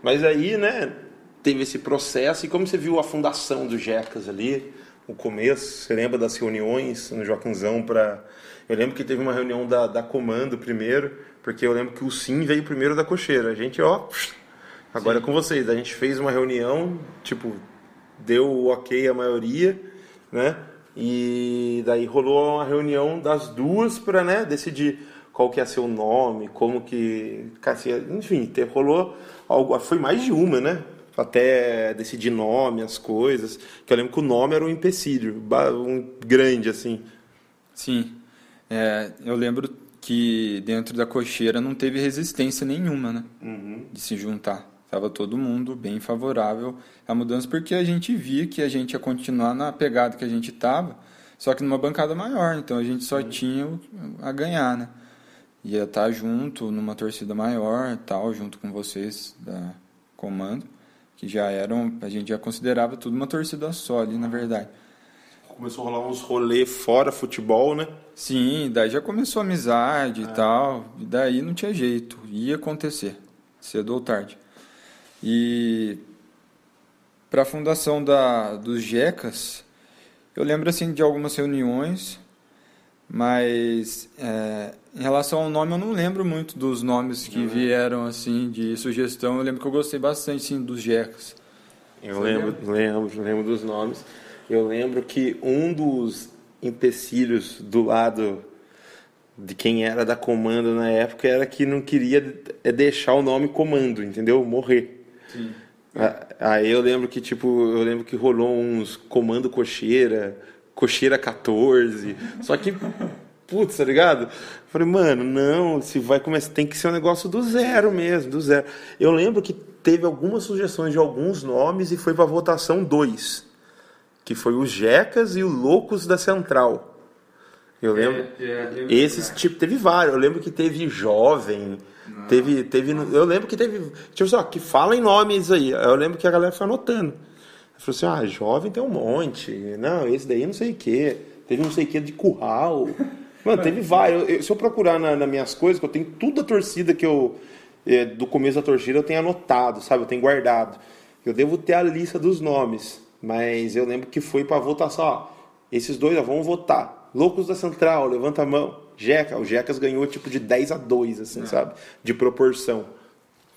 Mas aí, né, teve esse processo e como você viu a fundação do Jecas ali, o começo, você lembra das reuniões no Joaquinzão para Eu lembro que teve uma reunião da, da comando primeiro, porque eu lembro que o Sim veio primeiro da cocheira. A gente, ó, agora é com vocês. A gente fez uma reunião, tipo, deu o ok a maioria, né? E daí rolou uma reunião das duas para, né, decidir qual que ia ser o nome, como que, enfim, rolou algo, foi mais de uma, né? Até decidir nome, as coisas. Que eu lembro que o nome era um empecilho, um grande assim. Sim. É, eu lembro que dentro da cocheira não teve resistência nenhuma, né? De se juntar. Tava todo mundo bem favorável à mudança, porque a gente via que a gente ia continuar na pegada que a gente tava, só que numa bancada maior. Então a gente só tinha a ganhar, né? Ia estar junto numa torcida maior, tal, junto com vocês da comando, que já eram, a gente já considerava tudo uma torcida só ali, na verdade. Começou a rolar uns rolê fora futebol, né? Sim, daí já começou a amizade e tal, e daí não tinha jeito, ia acontecer, cedo ou tarde. E para a fundação da, dos Jecas, eu lembro assim de algumas reuniões, mas é, em relação ao nome eu não lembro muito dos nomes que vieram assim de sugestão. Eu lembro que eu gostei bastante sim dos Jecas. Eu lembro, lembro, lembro dos nomes. Eu lembro que um dos empecilhos do lado de quem era da comando na época era que não queria é deixar o nome comando, entendeu? Morrer. Sim. Aí eu lembro que, tipo, eu lembro que rolou uns comando cocheira, cocheira 14. Só que, putz, tá ligado? falei, mano, não, se vai começar, tem que ser um negócio do zero mesmo, do zero. Eu lembro que teve algumas sugestões de alguns nomes e foi pra votação dois. Que foi os Jecas e o Loucos da Central. Eu lembro. É, é, esses, tipo, teve vários. Eu lembro que teve Jovem. Teve, teve, eu lembro que teve, tipo assim, que fala em nomes aí. Eu lembro que a galera foi anotando. Falou assim, ah, jovem tem um monte. Não, esse daí não sei o quê. Teve não sei o quê de curral. Mano, teve vários. Eu, se eu procurar nas na minhas coisas, que eu tenho tudo a torcida que eu. É, do começo da torcida eu tenho anotado, sabe? Eu tenho guardado. Eu devo ter a lista dos nomes. Mas eu lembro que foi pra votação, ó. Esses dois, ó, vamos votar. Loucos da Central, levanta a mão. Jeca, o Jecas ganhou tipo de 10 a 2, assim, é. sabe? De proporção.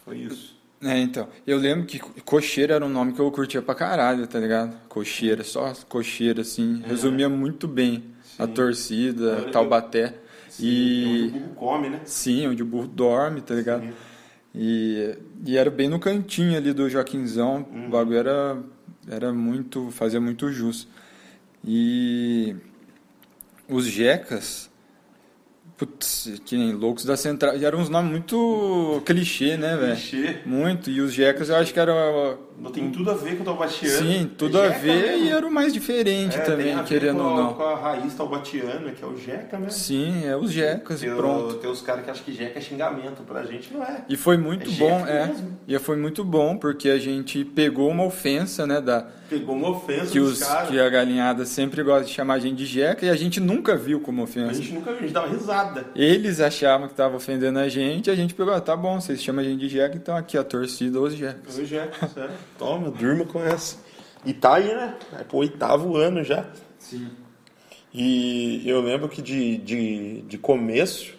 Foi isso. É, então. Eu lembro que cocheira era um nome que eu curtia pra caralho, tá ligado? Cocheira, só cocheira, assim. É. Resumia muito bem sim. a torcida, Taubaté. Sim, e... onde o burro come, né? Sim, onde o burro dorme, tá ligado? Sim. E, e era bem no cantinho ali do Joaquinzão. Uhum. O bagulho era, era muito. fazia muito jus. E os Jecas Putz, que nem Loucos da Central. E eram uns nomes muito clichê, né, velho? Clichê. Muito. E os Jecas eu acho que era. Tem tudo a ver com o Taubatiano. Sim, tudo é a ver mesmo. e era o mais diferente é, também, querendo ou não. Com a raiz taubatiana, que é o Jeca mesmo. Sim, é os Jecas tem, e pronto. Tem os caras que acham que Jeca é xingamento. Pra gente não é. E foi muito é bom, é. Mesmo. E foi muito bom, porque a gente pegou uma ofensa, né, da Pegou uma ofensa que, os, que a galinhada sempre gosta de chamar a gente de jeca e a gente nunca viu como ofensa. A gente nunca viu, a gente dava risada. Eles achavam que estavam ofendendo a gente, a gente pegou, ah, tá bom, vocês chamam a gente de jeca, então aqui a torcida, os jecas. Os jecas, é. Toma, durma com essa. E tá aí, né? É pro oitavo ano já. Sim. E eu lembro que de, de, de começo,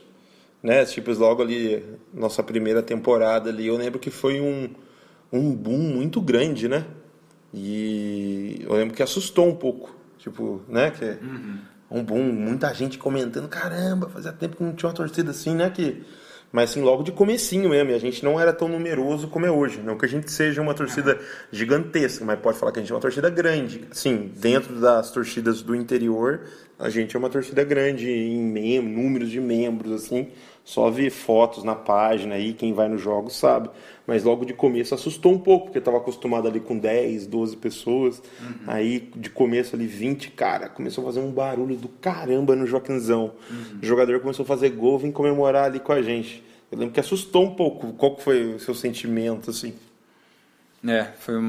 né? Tipo, logo ali, nossa primeira temporada ali, eu lembro que foi um, um boom muito grande, né? E eu lembro que assustou um pouco. Tipo, né? Que uhum. um boom, muita gente comentando, caramba, fazia tempo que não tinha uma torcida assim, né? Que... Mas assim, logo de comecinho mesmo, e a gente não era tão numeroso como é hoje. Não que a gente seja uma torcida gigantesca, mas pode falar que a gente é uma torcida grande. Sim, dentro das torcidas do interior, a gente é uma torcida grande em mem números de membros, assim. Só ver fotos na página aí, quem vai nos jogos sabe. Mas logo de começo assustou um pouco, porque estava acostumado ali com 10, 12 pessoas. Uhum. Aí de começo ali 20, cara, começou a fazer um barulho do caramba no Joaquinzão. Uhum. O jogador começou a fazer gol, vem comemorar ali com a gente. Eu lembro que assustou um pouco. Qual foi o seu sentimento, assim? É, foi um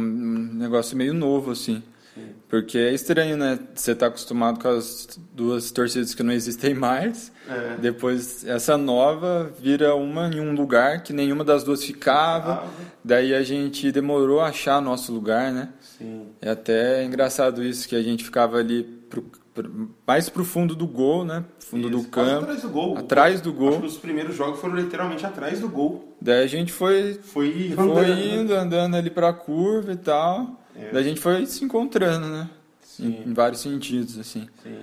negócio meio novo, assim. Porque é estranho, né? Você tá acostumado com as duas torcidas que não existem mais. É. Depois, essa nova vira uma em um lugar que nenhuma das duas ficava. Ah. Daí a gente demorou a achar nosso lugar, né? Sim. É até engraçado isso, que a gente ficava ali pro, pro, mais pro fundo do gol, né? Fundo isso, do campo. atrás do gol. Atrás do gol. Acho que os primeiros jogos foram literalmente atrás do gol. Daí a gente foi, foi, foi indo, andando ali pra curva e tal. É. Daí a gente foi se encontrando, né? Em, em, vários sentidos, assim. Sim.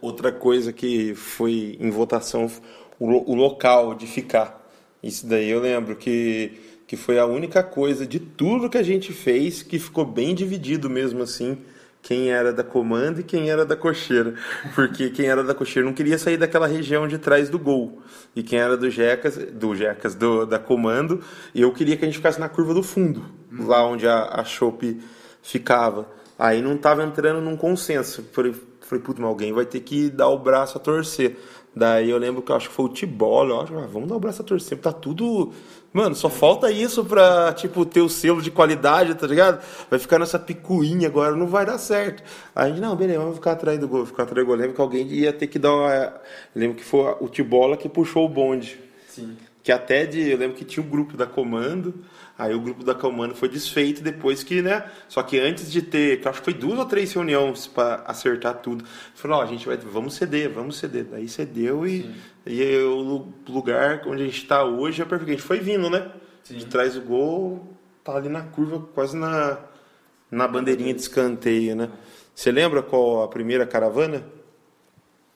Outra coisa que foi em votação, o, o local de ficar. Isso daí eu lembro que, que foi a única coisa de tudo que a gente fez que ficou bem dividido mesmo assim quem era da comando e quem era da cocheira. Porque quem era da cocheira não queria sair daquela região de trás do gol. E quem era do Jecas, do Jecas, do, da comando, eu queria que a gente ficasse na curva do fundo, hum. lá onde a, a Chope ficava. Aí não tava entrando num consenso. Falei, falei puto, mas alguém vai ter que dar o braço a torcer. Daí eu lembro que eu acho que foi o Tibolo, eu acho, ah, vamos dar o braço a torcer, tá tudo. Mano, só falta isso pra, tipo, ter o selo de qualidade, tá ligado? Vai ficar nessa picuinha agora, não vai dar certo. Aí a gente, não, beleza, vamos ficar atrás do gol, ficar atrás do gol. Eu lembro que alguém ia ter que dar uma. Eu lembro que foi o Tibola que puxou o bonde. Sim. Que até de. Eu lembro que tinha um grupo da comando. Aí o grupo da Calmano foi desfeito depois que, né? Só que antes de ter, que acho que foi duas ou três reuniões para acertar tudo, falou: ó, a gente vai, vamos ceder, vamos ceder. Daí cedeu e, e o lugar onde a gente está hoje é perfeito. A gente foi vindo, né? Sim. De trás do gol, tá ali na curva, quase na, na bandeirinha de escanteio, né? Você lembra qual a primeira caravana?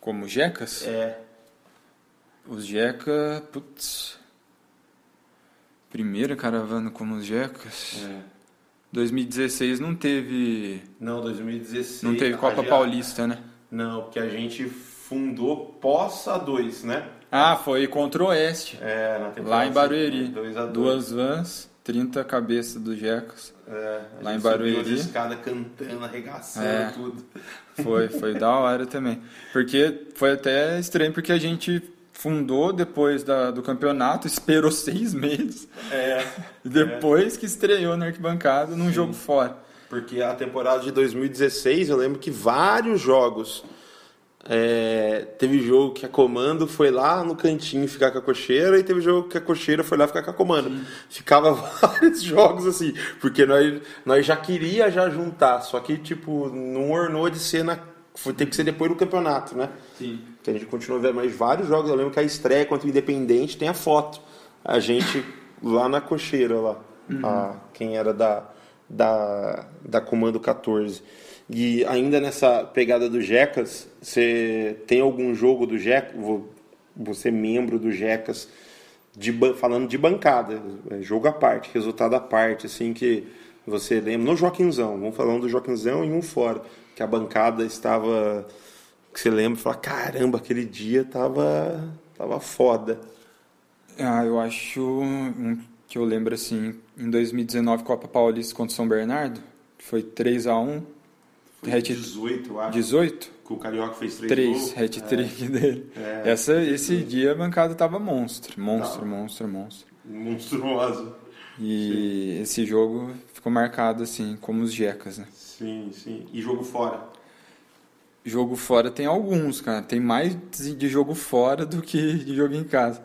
Como Jecas? É. Os Jeca, putz. Primeira caravana como os Jecas. é. 2016 não teve. Não, 2016. Não teve Copa Paulista, né? Não, porque a gente fundou pós A2, né? Ah, foi contra o Oeste. É, na temporada Lá em Barueri. 2 a 2 Duas vans, 30 cabeças do Jecas. É, Lá em Barueri. escadas cantando, arregaçando É. tudo. Foi, foi da hora também. Porque foi até estranho, porque a gente fundou depois da, do campeonato, esperou seis meses. É, E depois que estreou na arquibancada num jogo fora. porque a temporada de 2016, eu lembro que vários jogos. é, teve jogo que a comando foi lá no cantinho ficar com a cocheira e teve jogo que a cocheira foi lá ficar com a comando. Ficava vários jogos assim, porque nós, nós já queria já juntar, só que tipo, não ornou de ser na. Foi, teve que ser depois do campeonato, né? Sim. Que a gente continuou vendo mais vários jogos. Eu lembro que a estreia contra o Independente tem a foto. A gente lá na cocheira lá. A, quem era da, da, da Comando 14. E ainda nessa pegada do Jecas, você tem algum jogo do Jecas? Você membro do Jecas, de, falando de bancada, é, jogo à parte, resultado à parte, assim que você lembra. No Joaquinzão, vamos falando do Joaquinzão e um fora, que a bancada estava que você lembra e fala, caramba, aquele dia tava, tava foda. Ah, eu acho um que eu lembro assim, em 2019 Copa Paulista contra o São Bernardo, que foi 3 a 1 Hat- 18, eu acho. 18? Que o Carioca fez 3 3, gols. hat-trick dele. É. Essa, esse dia a bancada tava monstro, monstro, Tava. monstro, monstro. É, monstruoso. E esse jogo ficou marcado assim, como os Jecas, né? Sim, sim. E jogo fora. Jogo fora tem alguns, cara. Tem mais de jogo fora do que de jogo em casa.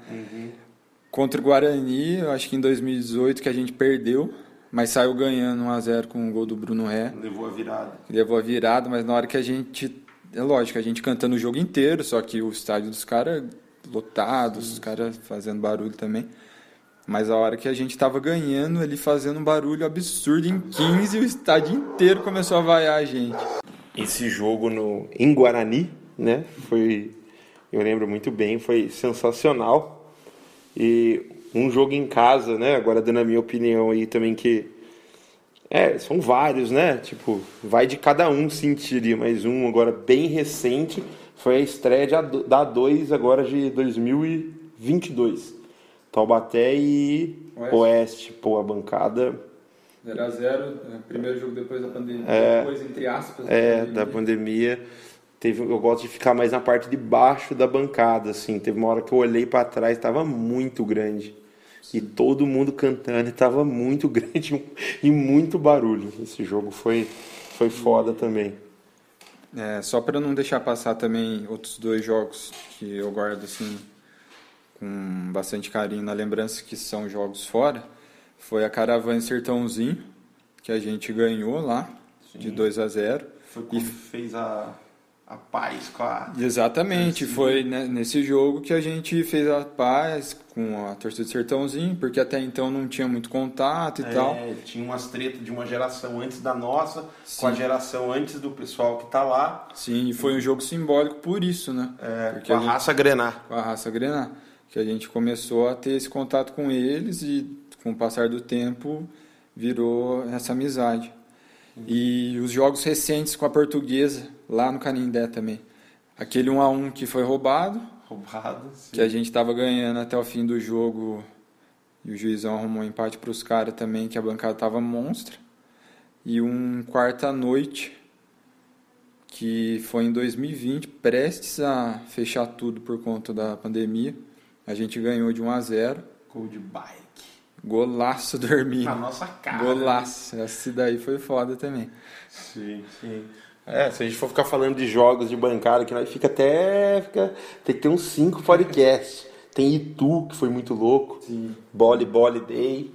Contra o Guarani, acho que em 2018 que a gente perdeu, mas saiu ganhando 1x0 com o gol do Bruno Ré. Levou a virada. Levou a virada, mas na hora que a gente. É lógico, a gente cantando o jogo inteiro, só que o estádio dos caras lotado, os caras fazendo barulho também. Mas a hora que a gente tava ganhando, ele fazendo um barulho absurdo em 15, o estádio inteiro começou a vaiar a gente. Esse jogo no, em Guarani, né? Foi. Eu lembro muito bem, foi sensacional. E um jogo em casa, né? Agora dando a minha opinião aí também que. É, são vários, né? Tipo, vai de cada um sentiria, mas um agora bem recente foi a estreia de da A2 agora de 2022. Taubaté e Oeste. Oeste. Pô, a bancada 0x0, primeiro jogo depois da pandemia, É. depois, entre aspas, é, da pandemia. Teve, eu gosto de ficar mais na parte de baixo da bancada, assim. Teve uma hora que eu olhei para trás, estava muito grande. E todo mundo cantando, e tava muito grande e muito barulho. Esse jogo foi, foi foda também. É, só para não deixar passar também outros dois jogos que eu guardo assim com bastante carinho na lembrança que são jogos fora, foi a Caravana Sertãozinho, que a gente ganhou lá de 2 a 0. Foi quando fez a, a paz com a. Exatamente, foi né, nesse jogo que a gente fez a paz com a torcida do Sertãozinho, porque até então não tinha muito contato e tal. É, tinha umas tretas de uma geração antes da nossa, com a geração antes do pessoal que tá lá, Sim, e foi um jogo simbólico por isso, né? é, Porque com a a gente- raça grenar. com a raça Grená, que a gente começou a ter esse contato com eles e com o passar do tempo virou essa amizade. E os jogos recentes com a portuguesa, lá no Canindé também. Aquele 1 a 1 que foi roubado, Roubado. que a gente estava ganhando até o fim do jogo e o juizão arrumou um empate para os caras também, que a bancada tava monstra. E um quarta noite que foi em 2020, prestes a fechar tudo por conta da pandemia. A gente ganhou de 1 a 0. Gol de bike. Golaço do Hermínio. Na nossa cara. Golaço. Essa daí foi foda também. Sim, sim. É, se a gente for ficar falando de jogos de bancada, que nós fica até. Fica, tem que ter uns cinco podcasts. Tem Itu, que foi muito louco. Sim. Boli Boli Day.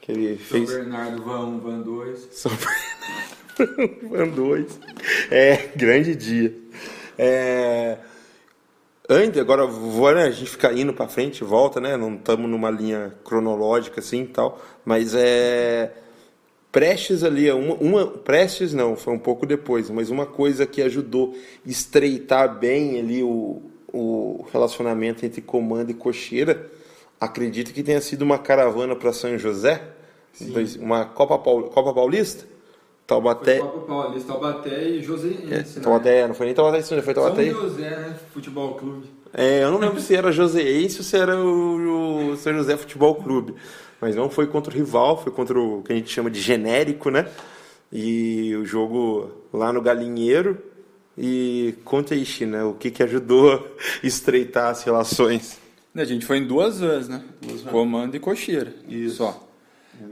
Que ele São fez. Bernardo Van 1, Van 2. São Bernardo Van 2. É, grande dia. É, antes, agora vou, né, a gente fica indo pra frente, volta, né? Não estamos numa linha cronológica assim e tal. Mas é. prestes ali, uma, uma prestes não, foi um pouco depois, mas uma coisa que ajudou a estreitar bem ali o, o relacionamento entre comando e cocheira, acredito que tenha sido uma caravana para São José, dois, uma Copa, Paul, Copa Paulista, Taubaté. Foi Taubaté e Joseense. É, Taubaté, não foi nem Taubaté, foi Taubaté. São José, né? Futebol Clube. É, eu não lembro se era Joseense ou se era o, o São José Futebol Clube. Mas não foi contra o rival, foi contra o que a gente chama de genérico, né? E o jogo lá no Galinheiro. E conta aí, China, o que, que ajudou a estreitar as relações? A gente foi em duas vezes, né? Comando e cocheira. Isso. Só.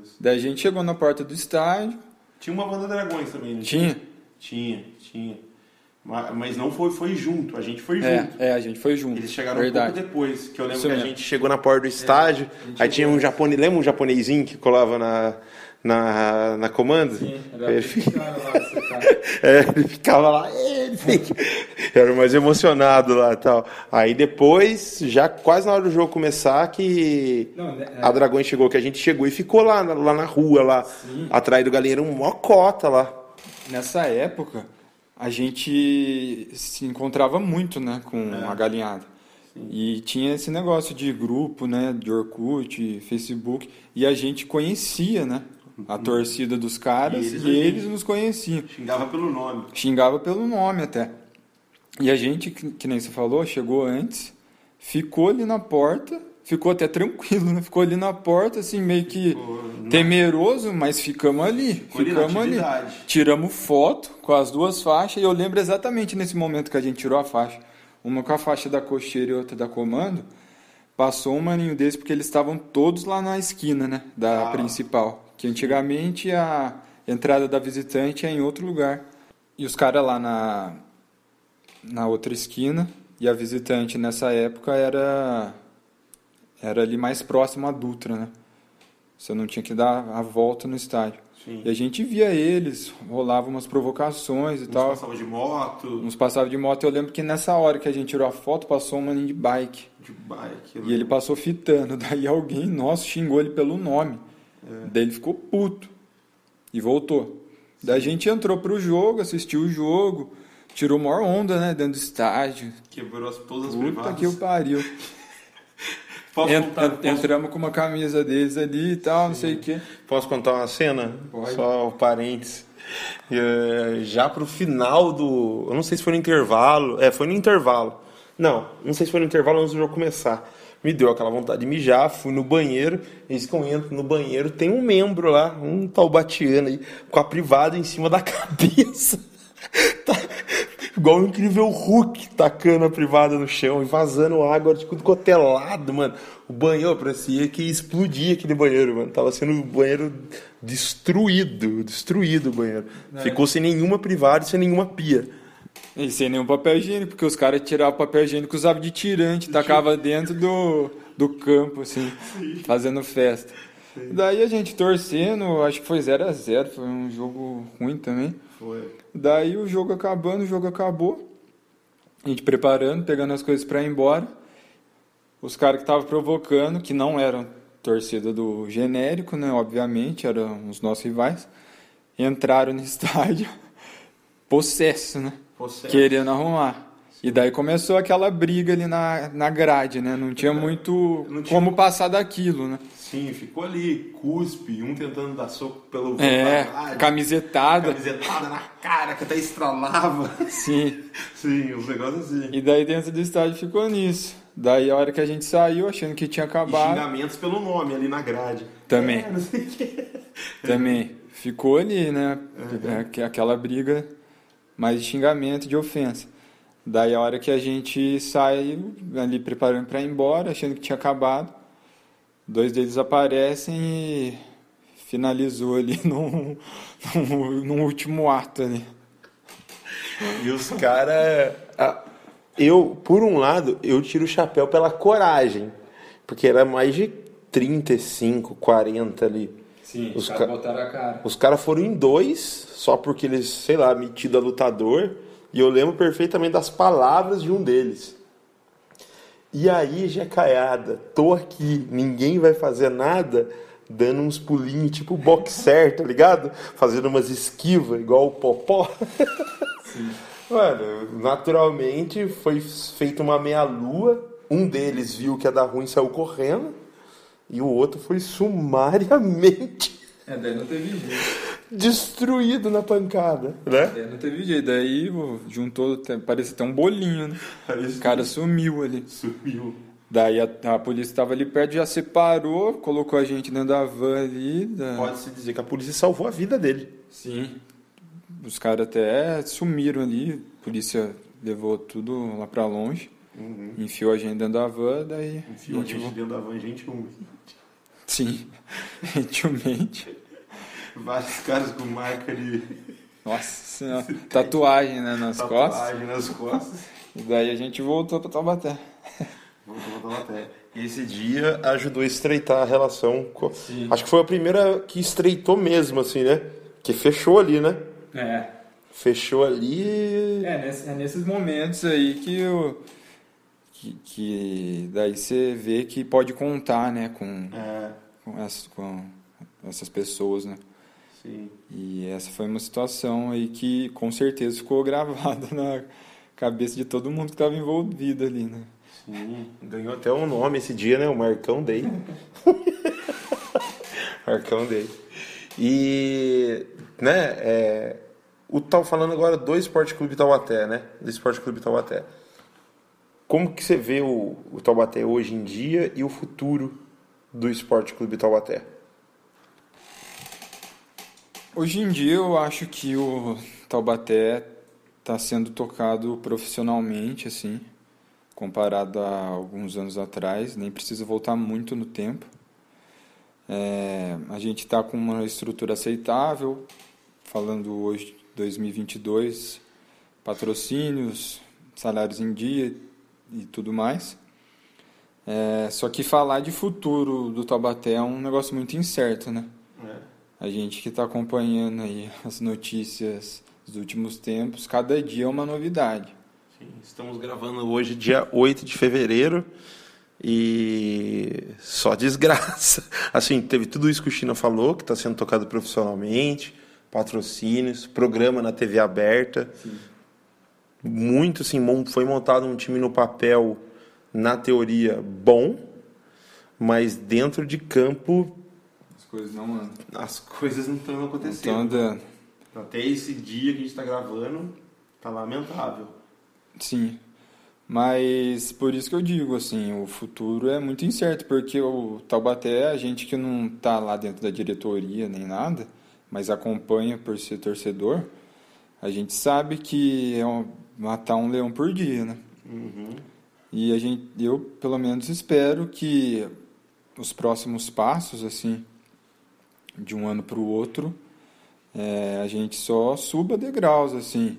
Isso. Daí a gente chegou na porta do estádio. Tinha uma banda Dragões também, né? Tinha? Tinha, tinha. Ma- Mas não foi, foi junto, a gente foi junto. É, é, a gente foi junto. Eles chegaram Verdade. um pouco depois, que eu lembro Isso que a mesmo. gente chegou na porta do estádio, aí tinha um japonês, lembra um japonesinho que colava na, na, na comando? Sim, era ele, cara lá, é, ele ficava lá, é, ele fica- era o mais emocionado lá e tal. Aí depois, já quase na hora do jogo começar, que Não, né, é. a Dragões chegou, que a gente chegou e ficou lá, na- lá na rua, lá, atrás do galinheiro, um mó cota lá. Nessa época, a gente se encontrava muito, né, com a galinhada. E tinha esse negócio de grupo, né, de Orkut, Facebook, e a gente conhecia, né, a torcida dos caras E eles e eles, nos conheciam. Xingava pelo nome. Xingava pelo nome até. E a gente, que que nem você falou, chegou antes, ficou ali na porta, ficou até tranquilo, né? Ficou ali na porta, assim, meio que Ficou temeroso, mas ficamos ali. ali na ficamos ali. atividade. Tiramos foto com as duas faixas, e eu lembro exatamente nesse momento que a gente tirou a faixa. Uma com a faixa da cocheira e outra da comando. Passou um maninho desse, porque eles estavam todos lá na esquina, né? Da Ah. principal. Que antigamente a entrada da visitante é em outro lugar. E os caras lá na, na outra esquina. E a visitante nessa época era era ali mais próximo à Dutra, né? Você não tinha que dar a volta no estádio. Sim. E a gente via eles, rolava umas provocações e Uns tal. passavam de moto, Uns passavam de moto. Eu lembro que nessa hora que a gente tirou a foto, passou um maninho de bike. de bike. E ele passou fitando. Daí alguém, nossa, xingou ele pelo nome. Daí ele ficou puto. E voltou. Daí a gente entrou pro jogo, assistiu o jogo, tirou maior onda, né? Dentro do estádio. Quebrou as, todas as Puta privadas. que o pariu. Posso, Ent- contar, posso, Entramos com uma camisa deles ali e tal, não sei o quê. posso contar uma cena? Pode. Só um parênteses. É, já pro final do. Eu não sei se foi no intervalo. É, foi no intervalo. Não, não sei se foi no intervalo antes do jogo começar. Me deu aquela vontade de mijar, fui no banheiro. Eis que eu entro no banheiro, tem um membro lá, um taubatiano aí, com a privada em cima da cabeça. Tá igual o incrível Hulk tacando a privada no chão e vazando água de tudo cotelado, mano. O banheiro parecia que ia explodir aquele banheiro, mano. Tava sendo um banheiro destruído, destruído o banheiro. Ficou sem nenhuma privada e sem nenhuma pia. E sem nenhum papel higiênico, porque os caras tiravam o papel higiênico, usavam de tirante, tacava dentro do, do campo, assim, fazendo festa. Daí a gente torcendo, acho que foi 0 a 0 foi um jogo ruim também. Foi. Daí o jogo acabando, o jogo acabou. A gente preparando, pegando as coisas para ir embora. Os caras que estavam provocando, que não eram torcida do genérico, né? Obviamente, eram os nossos rivais. Entraram no estádio, possesso, né? Possesso. Querendo arrumar. E daí começou aquela briga ali na, na grade, né? Não tinha muito Não tinha- como passar daquilo, né? Sim, ficou ali, cuspe, um tentando dar soco pelo É, camisetada. camisetada na cara que até estralava. Sim. Sim, os negócios assim. E daí dentro do estádio ficou nisso. Daí a hora que a gente saiu, achando que tinha E acabado, xingamentos pelo nome ali na grade. Também. É, não sei o também ficou ali, né? Que- Aquela briga mais de xingamento, de ofensa. Daí a hora que a gente saiu, ali preparando para ir embora, achando que tinha acabado, dois deles aparecem e finalizou ali num, num, num último ato ali. E os caras. Eu, por um lado, eu tiro o chapéu pela coragem. Porque era mais de 35, 40 ali. Sim, Os caras ca- botaram a cara. Os caras foram em dois, só porque eles, sei lá, metido a lutador. E eu lembro perfeitamente das palavras de um deles. E aí, Jecaiada, tô aqui, ninguém vai fazer nada, dando uns pulinhos tipo boxer, tá ligado? Fazendo umas esquivas, igual o Popó. Sim. Mano, naturalmente foi feita uma meia-lua. Um deles viu que ia dar ruim saiu correndo. E o outro foi sumariamente. É, daí não teve jeito. Destruído na pancada, né? É, não teve jeito. Daí juntou, parecia até um bolinho, né? Parece o cara sumiu ali. Sumiu. Daí a, a polícia estava ali perto, já separou, colocou a gente dentro da van ali. Da... Pode-se dizer que a polícia salvou a vida dele. Sim. Os caras até sumiram ali, a polícia levou tudo lá para longe, uhum. enfiou a gente dentro da van, daí... Enfiou a gente, a gente dentro da van, gentilmente. Sim, gentilmente. Vários caras com marca de... Nossa senhora, tatuagem né, nas tatuagem costas. Tatuagem nas costas. E daí a gente voltou para Taubaté. E esse dia ajudou a estreitar a relação. Com... Acho que foi a primeira que estreitou mesmo, assim, né? Que fechou ali, né? É. Fechou ali. É, nesse, é nesses momentos aí que eu. Que, que daí você vê que pode contar, né? Com, é. com, essas, com essas pessoas, né? Sim. E essa foi uma situação aí que com certeza ficou gravada na cabeça de todo mundo que estava envolvido ali, né? Sim, ganhou até um nome esse dia, né? O Marcão Day. Marcão Day. E, né, é, o tal falando agora do Esporte Clube Taubaté, né? Do Esporte Clube Taubaté. Como que você vê o, o Taubaté hoje em dia e o futuro do Esporte Clube Taubaté? Hoje em dia eu acho que o Taubaté está sendo tocado profissionalmente, assim comparado a alguns anos atrás, nem precisa voltar muito no tempo. É, a gente está com uma estrutura aceitável, falando hoje de 2022, patrocínios, salários em dia e tudo mais. É, só que falar de futuro do Taubaté é um negócio muito incerto, né? A gente que está acompanhando aí as notícias dos últimos tempos, cada dia é uma novidade. Estamos gravando hoje, dia 8 de fevereiro, e só desgraça. Assim, teve tudo isso que o China falou, que está sendo tocado profissionalmente, patrocínios, programa na TV aberta. Sim. Muito, assim, foi montado um time no papel, na teoria, bom, mas dentro de campo. As coisas não andam. As coisas não estão acontecendo. Não estão andando. Até esse dia que a gente está gravando, tá lamentável. Sim. Mas por isso que eu digo, assim, o futuro é muito incerto, porque o Taubaté, a gente que não está lá dentro da diretoria nem nada, mas acompanha por ser torcedor, a gente sabe que é um, matar um leão por dia, né? Uhum. E a gente, eu pelo menos espero que os próximos passos, assim, de um ano para o outro, é, a gente só suba degraus, assim,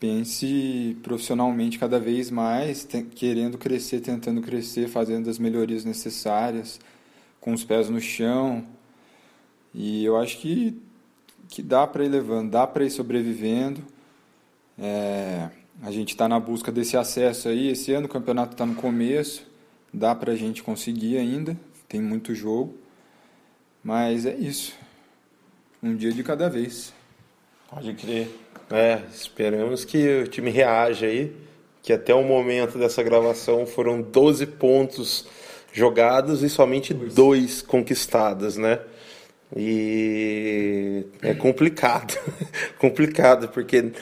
pense profissionalmente cada vez mais, querendo crescer, tentando crescer, fazendo as melhorias necessárias, com os pés no chão. E eu acho que, que dá para ir levando, dá para ir sobrevivendo. É, a gente está na busca desse acesso aí. Esse ano o campeonato está no começo, dá para a gente conseguir ainda, tem muito jogo. Mas é isso. Um dia de cada vez. Pode crer. É, esperamos que o time reaja aí, que até o momento dessa gravação foram 12 pontos jogados e somente dois conquistados, né? E é complicado, complicado, porque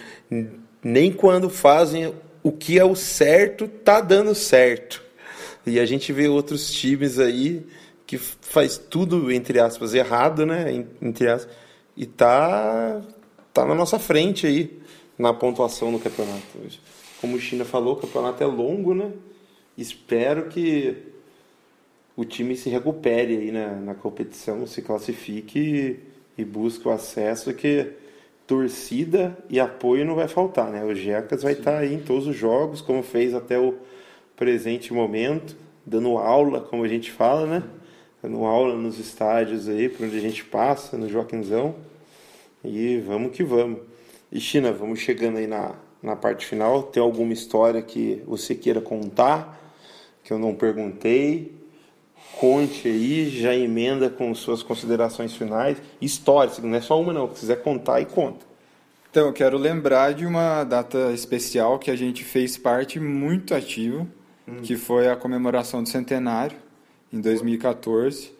nem quando fazem o que é o certo, tá dando certo. E a gente vê outros times aí que faz tudo, entre aspas, errado, né? Entre aspas, e tá tá na nossa frente aí na pontuação no campeonato. Como o China falou, o campeonato é longo, né? Espero que o time se recupere aí na, na competição, se classifique e, e busque o acesso, que torcida e apoio não vai faltar, né? O Jecas vai estar tá aí em todos os jogos, como fez até o presente momento, dando aula, como a gente fala, né? Dando aula nos estádios aí, por onde a gente passa, no Joaquimzão. E vamos que vamos. E China, vamos chegando aí na, na parte final. Tem alguma história que você queira contar, que eu não perguntei? conte aí, já emenda com suas considerações finais. Histórias, não é só uma não, se quiser contar e conta. Então, eu quero lembrar de uma data especial que a gente fez parte muito ativo, hum. que foi a comemoração do centenário, em 2014,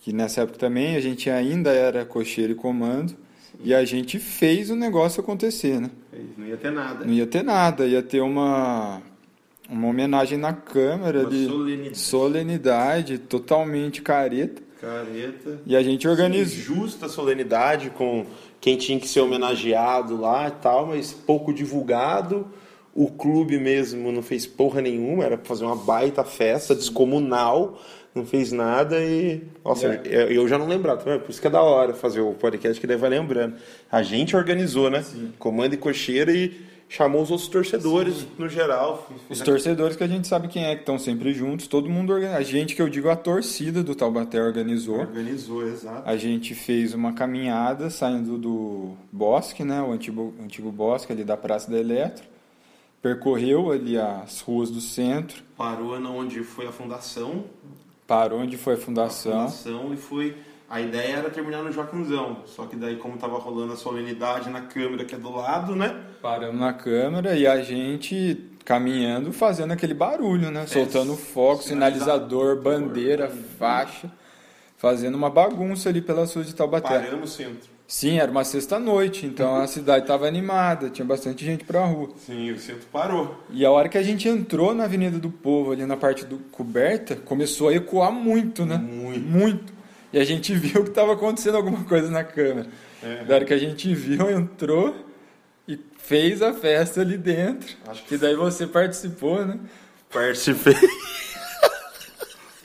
que nessa época também a gente ainda era cocheiro e comando, Sim. e a gente fez o negócio acontecer, né? Não ia ter nada. Não ia ter nada, ia ter uma, uma homenagem na Câmara uma de solenidade. solenidade, totalmente careta. Careta. E a gente organizou. Justa solenidade com quem tinha que ser homenageado lá e tal, mas pouco divulgado. O clube mesmo não fez porra nenhuma, era pra fazer uma baita festa descomunal, não fez nada e. Nossa, yeah. eu já não lembrava, tá por isso que é da hora fazer o podcast que daí vai lembrando. A gente organizou, né? Sim. Comando e cocheira e chamou os outros torcedores Sim. no geral. Os torcedores que a gente sabe quem é, que estão sempre juntos, todo mundo organiza. A gente que eu digo a torcida do Taubaté organizou. Organizou, exato. A gente fez uma caminhada saindo do bosque, né, o antigo, antigo bosque ali da Praça da Eletro. Percorreu ali as ruas do centro. Parou onde foi a fundação. Parou onde foi a fundação. A fundação e foi a ideia era terminar no Joaquimzão, só que daí como tava rolando a solenidade na câmera que é do lado, né? Paramos na câmera e a gente caminhando, fazendo aquele barulho, né? É, Soltando fogo, sinalizador, bandeira, faixa, fazendo uma bagunça ali pelas ruas de Taubaté. Paramos no centro. Sim, era uma sexta-noite, então a cidade estava animada, tinha bastante gente para a rua. Sim, o centro parou. E a hora que a gente entrou na Avenida do Povo, ali na parte do coberta, começou a ecoar muito, né? Muito. Muito. E a gente viu que estava acontecendo alguma coisa na câmera. É. Da hora que a gente viu, entrou e fez a festa ali dentro. Acho que daí você participou, né? Participei.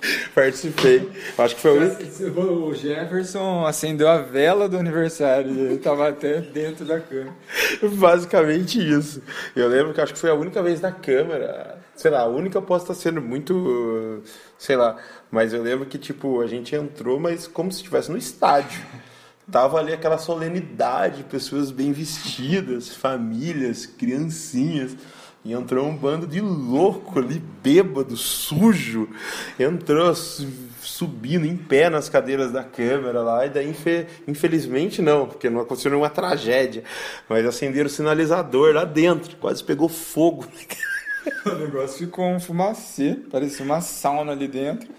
Participei. Acho que foi o O Jefferson acendeu a vela do aniversário. Ele estava até dentro da câmera. Basicamente isso. Eu lembro que acho que foi a única vez na câmera. Sei lá, a única posso estar sendo muito. Sei lá. Mas eu lembro que, tipo, a gente entrou, mas como se estivesse no estádio. Tava ali aquela solenidade, pessoas bem vestidas, famílias, criancinhas. E entrou um bando de louco ali, bêbado, sujo. Entrou subindo em pé nas cadeiras da câmera lá. E daí, infelizmente, não, porque não aconteceu nenhuma tragédia. Mas acenderam o sinalizador lá dentro, quase pegou fogo. O negócio ficou um fumacê, parecia uma sauna ali dentro.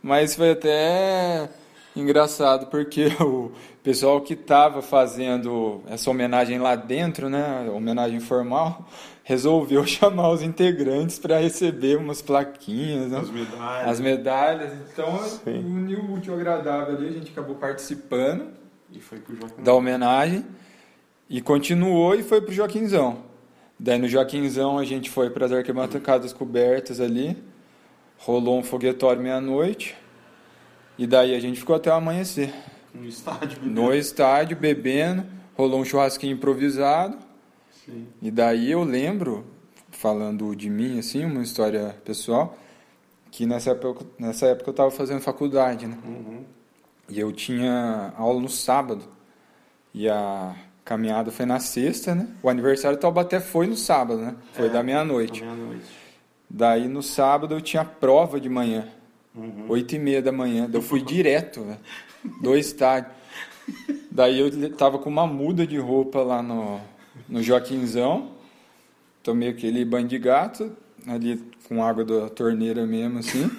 Mas foi até engraçado, porque o pessoal que estava fazendo essa homenagem lá dentro, né, homenagem formal, resolveu chamar os integrantes para receber umas plaquinhas, né? as medalhas. As medalhas. Então, uniu o útil agradável ali, a gente acabou participando da homenagem e continuou e foi pro Joaquinzão. Daí no Joaquinzão a gente foi para as arquibancadas cobertas ali rolou um foguetório meia-noite e daí a gente ficou até o amanhecer. No estádio bebendo. No estádio bebendo, rolou um churrasquinho improvisado. Sim. E daí eu lembro, falando de mim, assim, uma história pessoal, que nessa época, nessa época eu estava fazendo faculdade, né? Uhum. E eu tinha aula no sábado. E a caminhada foi na sexta, né? O aniversário do Taubaté foi no sábado, né? Foi é, da meia-noite. Meia-noite. Daí no sábado eu tinha prova de manhã, uhum. oito e meia da manhã. Daí eu fui direto, né, do estádio. Daí eu tava com uma muda de roupa lá no, no Joaquinzão. Tomei aquele banho de gato, ali com água da torneira mesmo, assim.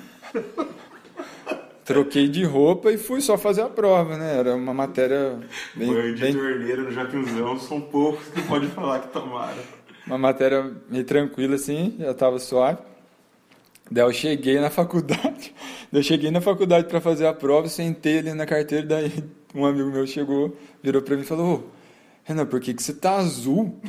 Troquei de roupa e fui só fazer a prova, né? Era uma matéria bem... Banho de bem... torneira no Joaquinzão são poucos que pode falar que tomaram uma matéria meio tranquila assim, já estava suave. Daí eu cheguei na faculdade, eu cheguei na faculdade para fazer a prova, sentei ali na carteira, daí um amigo meu chegou, virou para mim e falou: Renan, por que, que você tá azul?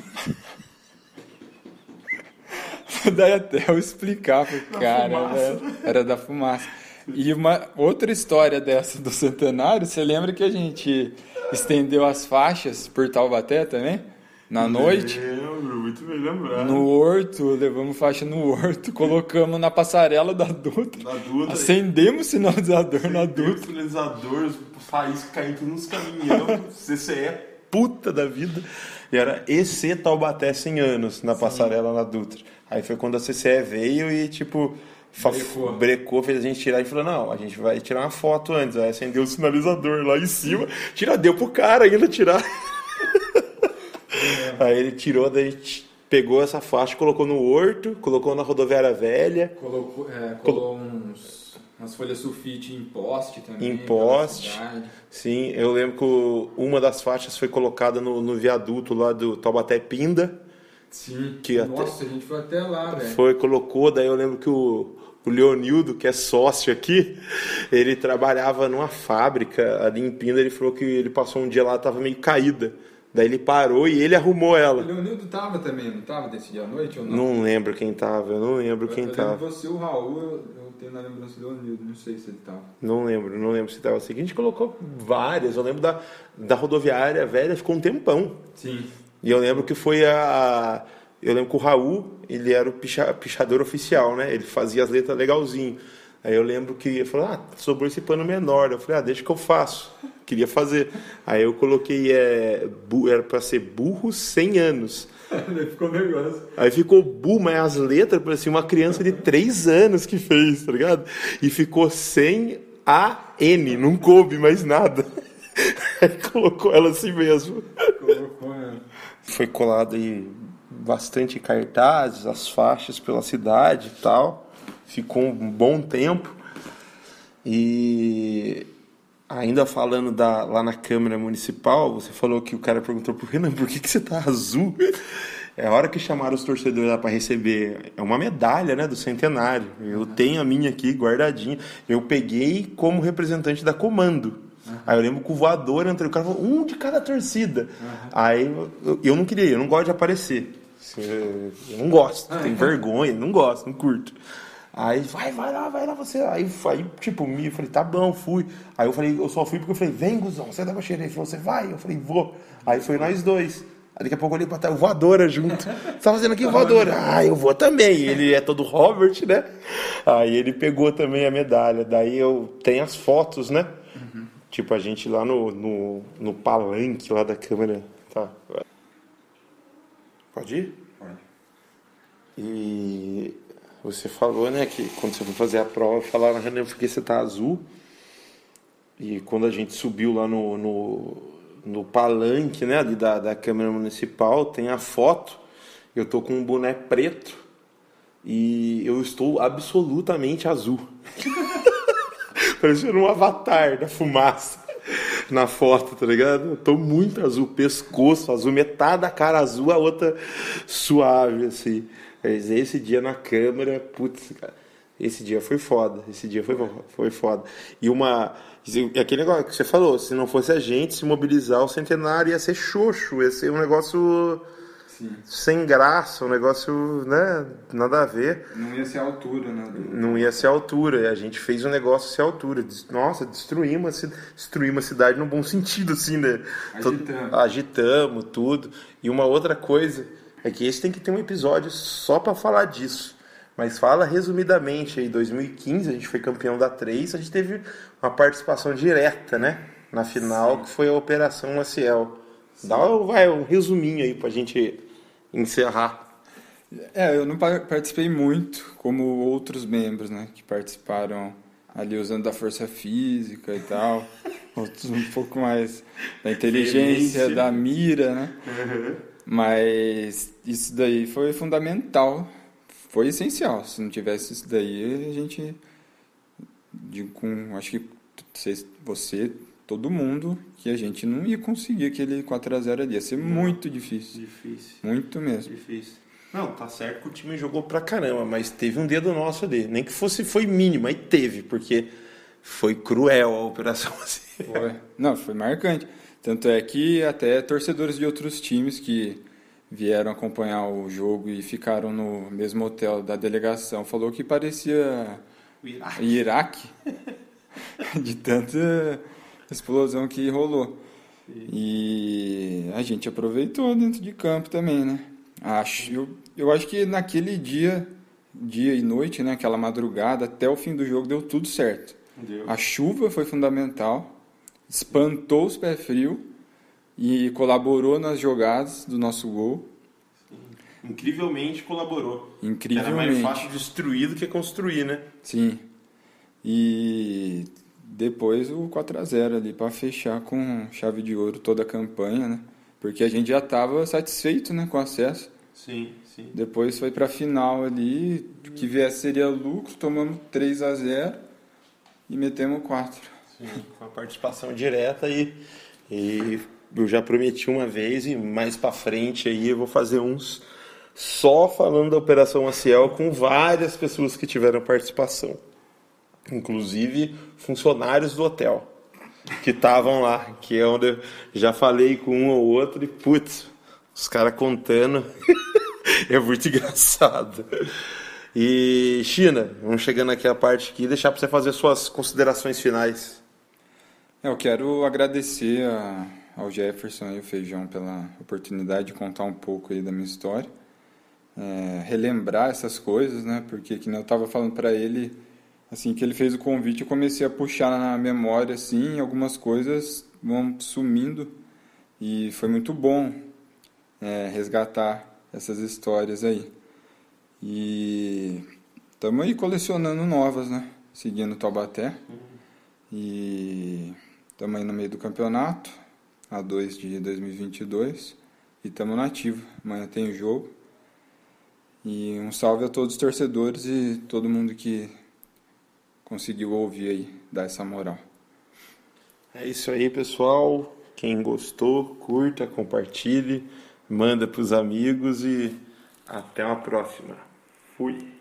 daí até eu explicar, porque, cara, era, era da fumaça. E uma outra história dessa do centenário, você lembra que a gente estendeu as faixas por Taubaté também? na noite. Lembro, muito bem lembrado. No horto, levamos faixa no horto, colocamos na passarela da Dutra. Da Dutra. Acendemos o sinalizador Acendemos na Dutra. sinalizador, faísca caindo nos caminhões, CCE puta da vida. E era EC Taubaté 100 anos na Sim. passarela na Dutra. Aí foi quando a CCE veio e, tipo, Brecou. brecou, fez a gente tirar e falou: não, a gente vai tirar uma foto antes. Aí acendeu o sinalizador lá em cima, tira, deu pro cara ainda tirar. Aí ele tirou, daí a gente pegou essa faixa, colocou no horto, colocou na rodoviária velha. Colocou, é, colou uns, umas folhas sulfite em poste também. Em poste. Sim, eu lembro que o- uma das faixas foi colocada no, no viaduto lá do Taubaté Pinda. Sim. Que até- Nossa, a gente foi até lá, velho. Foi, colocou, daí eu lembro que o, o Leonildo, que é sócio aqui, ele trabalhava numa fábrica ali em Pinda, ele falou que ele passou um dia lá, tava meio caída. Daí ele parou e ele arrumou O ela. Leonildo tava também, não tava desse dia à noite ou não? Não lembro quem tava, eu não lembro Eu- quem eu lembro tava. você, o Raul, eu tenho na lembrança do Leonildo, não sei se ele tava. Não lembro, não lembro se tava assim. A gente colocou várias, eu lembro da, da rodoviária velha, ficou um tempão. Sim. E eu lembro que foi a. Eu lembro que o Raul, ele era o picha- pichador oficial, né? Ele fazia as letras legalzinho. Aí eu lembro que ele falou, ah, sobrou esse pano menor. Eu falei, ah, deixa que eu faço. Queria fazer. Aí eu coloquei, é, bu- era pra ser burro 100 anos. Daí ficou negócio. Aí ficou bu, mas as letras parecia uma criança de 3 anos que fez, tá ligado? E ficou sem a N, não coube mais nada. Aí colocou ela assim mesmo. Colocou, né? Foi colado aí bastante cartazes, as faixas pela cidade e tal. Ficou um bom tempo. E ainda falando da, lá na Câmara Municipal, você falou que o cara perguntou pro Renan por que, que você tá azul? É a hora que chamaram os torcedores lá para receber. É uma medalha, né, do centenário. Eu tenho a minha aqui guardadinha. Eu peguei como representante da comando. Aí eu lembro que o voador entrou, o cara falou, um de cada torcida. Aí eu, eu não queria, eu não gosto de aparecer. Eu eu não gosto, tenho vergonha, não gosto, não curto. Aí, vai, vai lá, vai lá você. Aí, aí tipo, me, eu falei, tá bom, fui. Aí eu falei, eu só fui porque eu falei, vem, Guzão, você dá pra cheirar. Ele falou, você vai? Eu falei, vou. Aí foi nós dois. Aí daqui a pouco eu olhei pra trás, o voadora junto. Você tá fazendo aqui voadora? Ah, eu vou também. Ele é todo Robert, né? Aí ele pegou também a medalha. Daí eu tenho as fotos, né? Tipo, a gente lá no, no, no palanque lá da câmera. Tá. Pode ir? E você falou, né, que quando você foi fazer a prova, falaram na reunião porque você tá azul. E quando a gente subiu lá no, no, no palanque, né, ali da, da Câmara Municipal, tem a foto. Eu tô com um boné preto e eu estou absolutamente azul. Parecendo um avatar da fumaça na foto, tá ligado? Eu tô muito azul, pescoço azul, metade da cara azul, a outra suave, assim. Esse dia na câmera, putz, cara, esse dia foi foda. Esse dia foi, foi foda. E uma. e Aquele negócio que você falou, se não fosse a gente se mobilizar, o centenário ia ser xoxo, ia ser um negócio Sim. sem graça, um negócio, né? Nada a ver Não ia ser a altura, né? não ia ser a altura. A gente fez um negócio ser a altura. Nossa, destruímos, destruímos a cidade no bom sentido, assim, né? Agitamos. agitamos tudo. E uma outra coisa é que esse tem que ter um episódio só para falar disso. Mas fala resumidamente aí, 2015 a gente foi campeão da 3, a gente teve uma participação direta, né? Na final, que foi a Operação Maciel. Dá vai, um resuminho aí pra gente encerrar. É, eu não pa- participei muito, como outros membros, né? Que participaram ali usando da força física e tal. Outros um pouco mais da inteligência, da mira, né? Mas isso daí foi fundamental, foi essencial. Se não tivesse isso daí, a gente, com, acho que você, todo mundo, que a gente não ia conseguir aquele 4x0 ali. Ia ser muito difícil, Difícil. muito mesmo. Difícil. Não, tá certo que o time jogou pra caramba, mas teve um dedo nosso ali. Nem que fosse, foi mínimo, mas teve, porque foi cruel a operação assim. Foi. Não, foi marcante. Tanto é que até torcedores de outros times que vieram acompanhar o jogo e ficaram no mesmo hotel da delegação falou que parecia Iraque de tanta explosão que rolou. E a gente aproveitou dentro de campo também, né? Acho, eu, eu acho que naquele dia, dia e noite, né, aquela madrugada, até o fim do jogo deu tudo certo. A chuva foi fundamental, espantou os pés frios e colaborou nas jogadas do nosso gol. incrivelmente colaborou. Incrivelmente. Era mais fácil destruir do que construir, né? Sim. E depois o 4 a 0 ali para fechar com chave de ouro toda a campanha, né? Porque a gente já estava satisfeito, né, com o acesso. Sim, sim. Depois foi para a final ali, o que viesse seria lucro, tomamos 3 a 0 e metemos 4. Com a participação direta e, e eu já prometi uma vez e mais para frente aí eu vou fazer uns só falando da Operação Maciel com várias pessoas que tiveram participação. Inclusive funcionários do hotel que estavam lá, que é onde eu já falei com um ou outro e putz, os caras contando é muito engraçado. E China, vamos chegando aqui a parte aqui, deixar para você fazer suas considerações finais. É, eu quero agradecer a, ao Jefferson e ao Feijão pela oportunidade de contar um pouco aí da minha história, é, relembrar essas coisas, né? Porque que eu estava falando para ele, assim que ele fez o convite, eu comecei a puxar na memória, assim, algumas coisas vão sumindo e foi muito bom é, resgatar essas histórias aí. E estamos aí colecionando novas, né? Seguindo Taubaté. E estamos aí no meio do campeonato, a 2 de 2022. E estamos nativo. Amanhã tem jogo. E um salve a todos os torcedores e todo mundo que conseguiu ouvir aí, dar essa moral. É isso aí, pessoal. Quem gostou, curta, compartilhe, manda para os amigos e até uma próxima. Fui.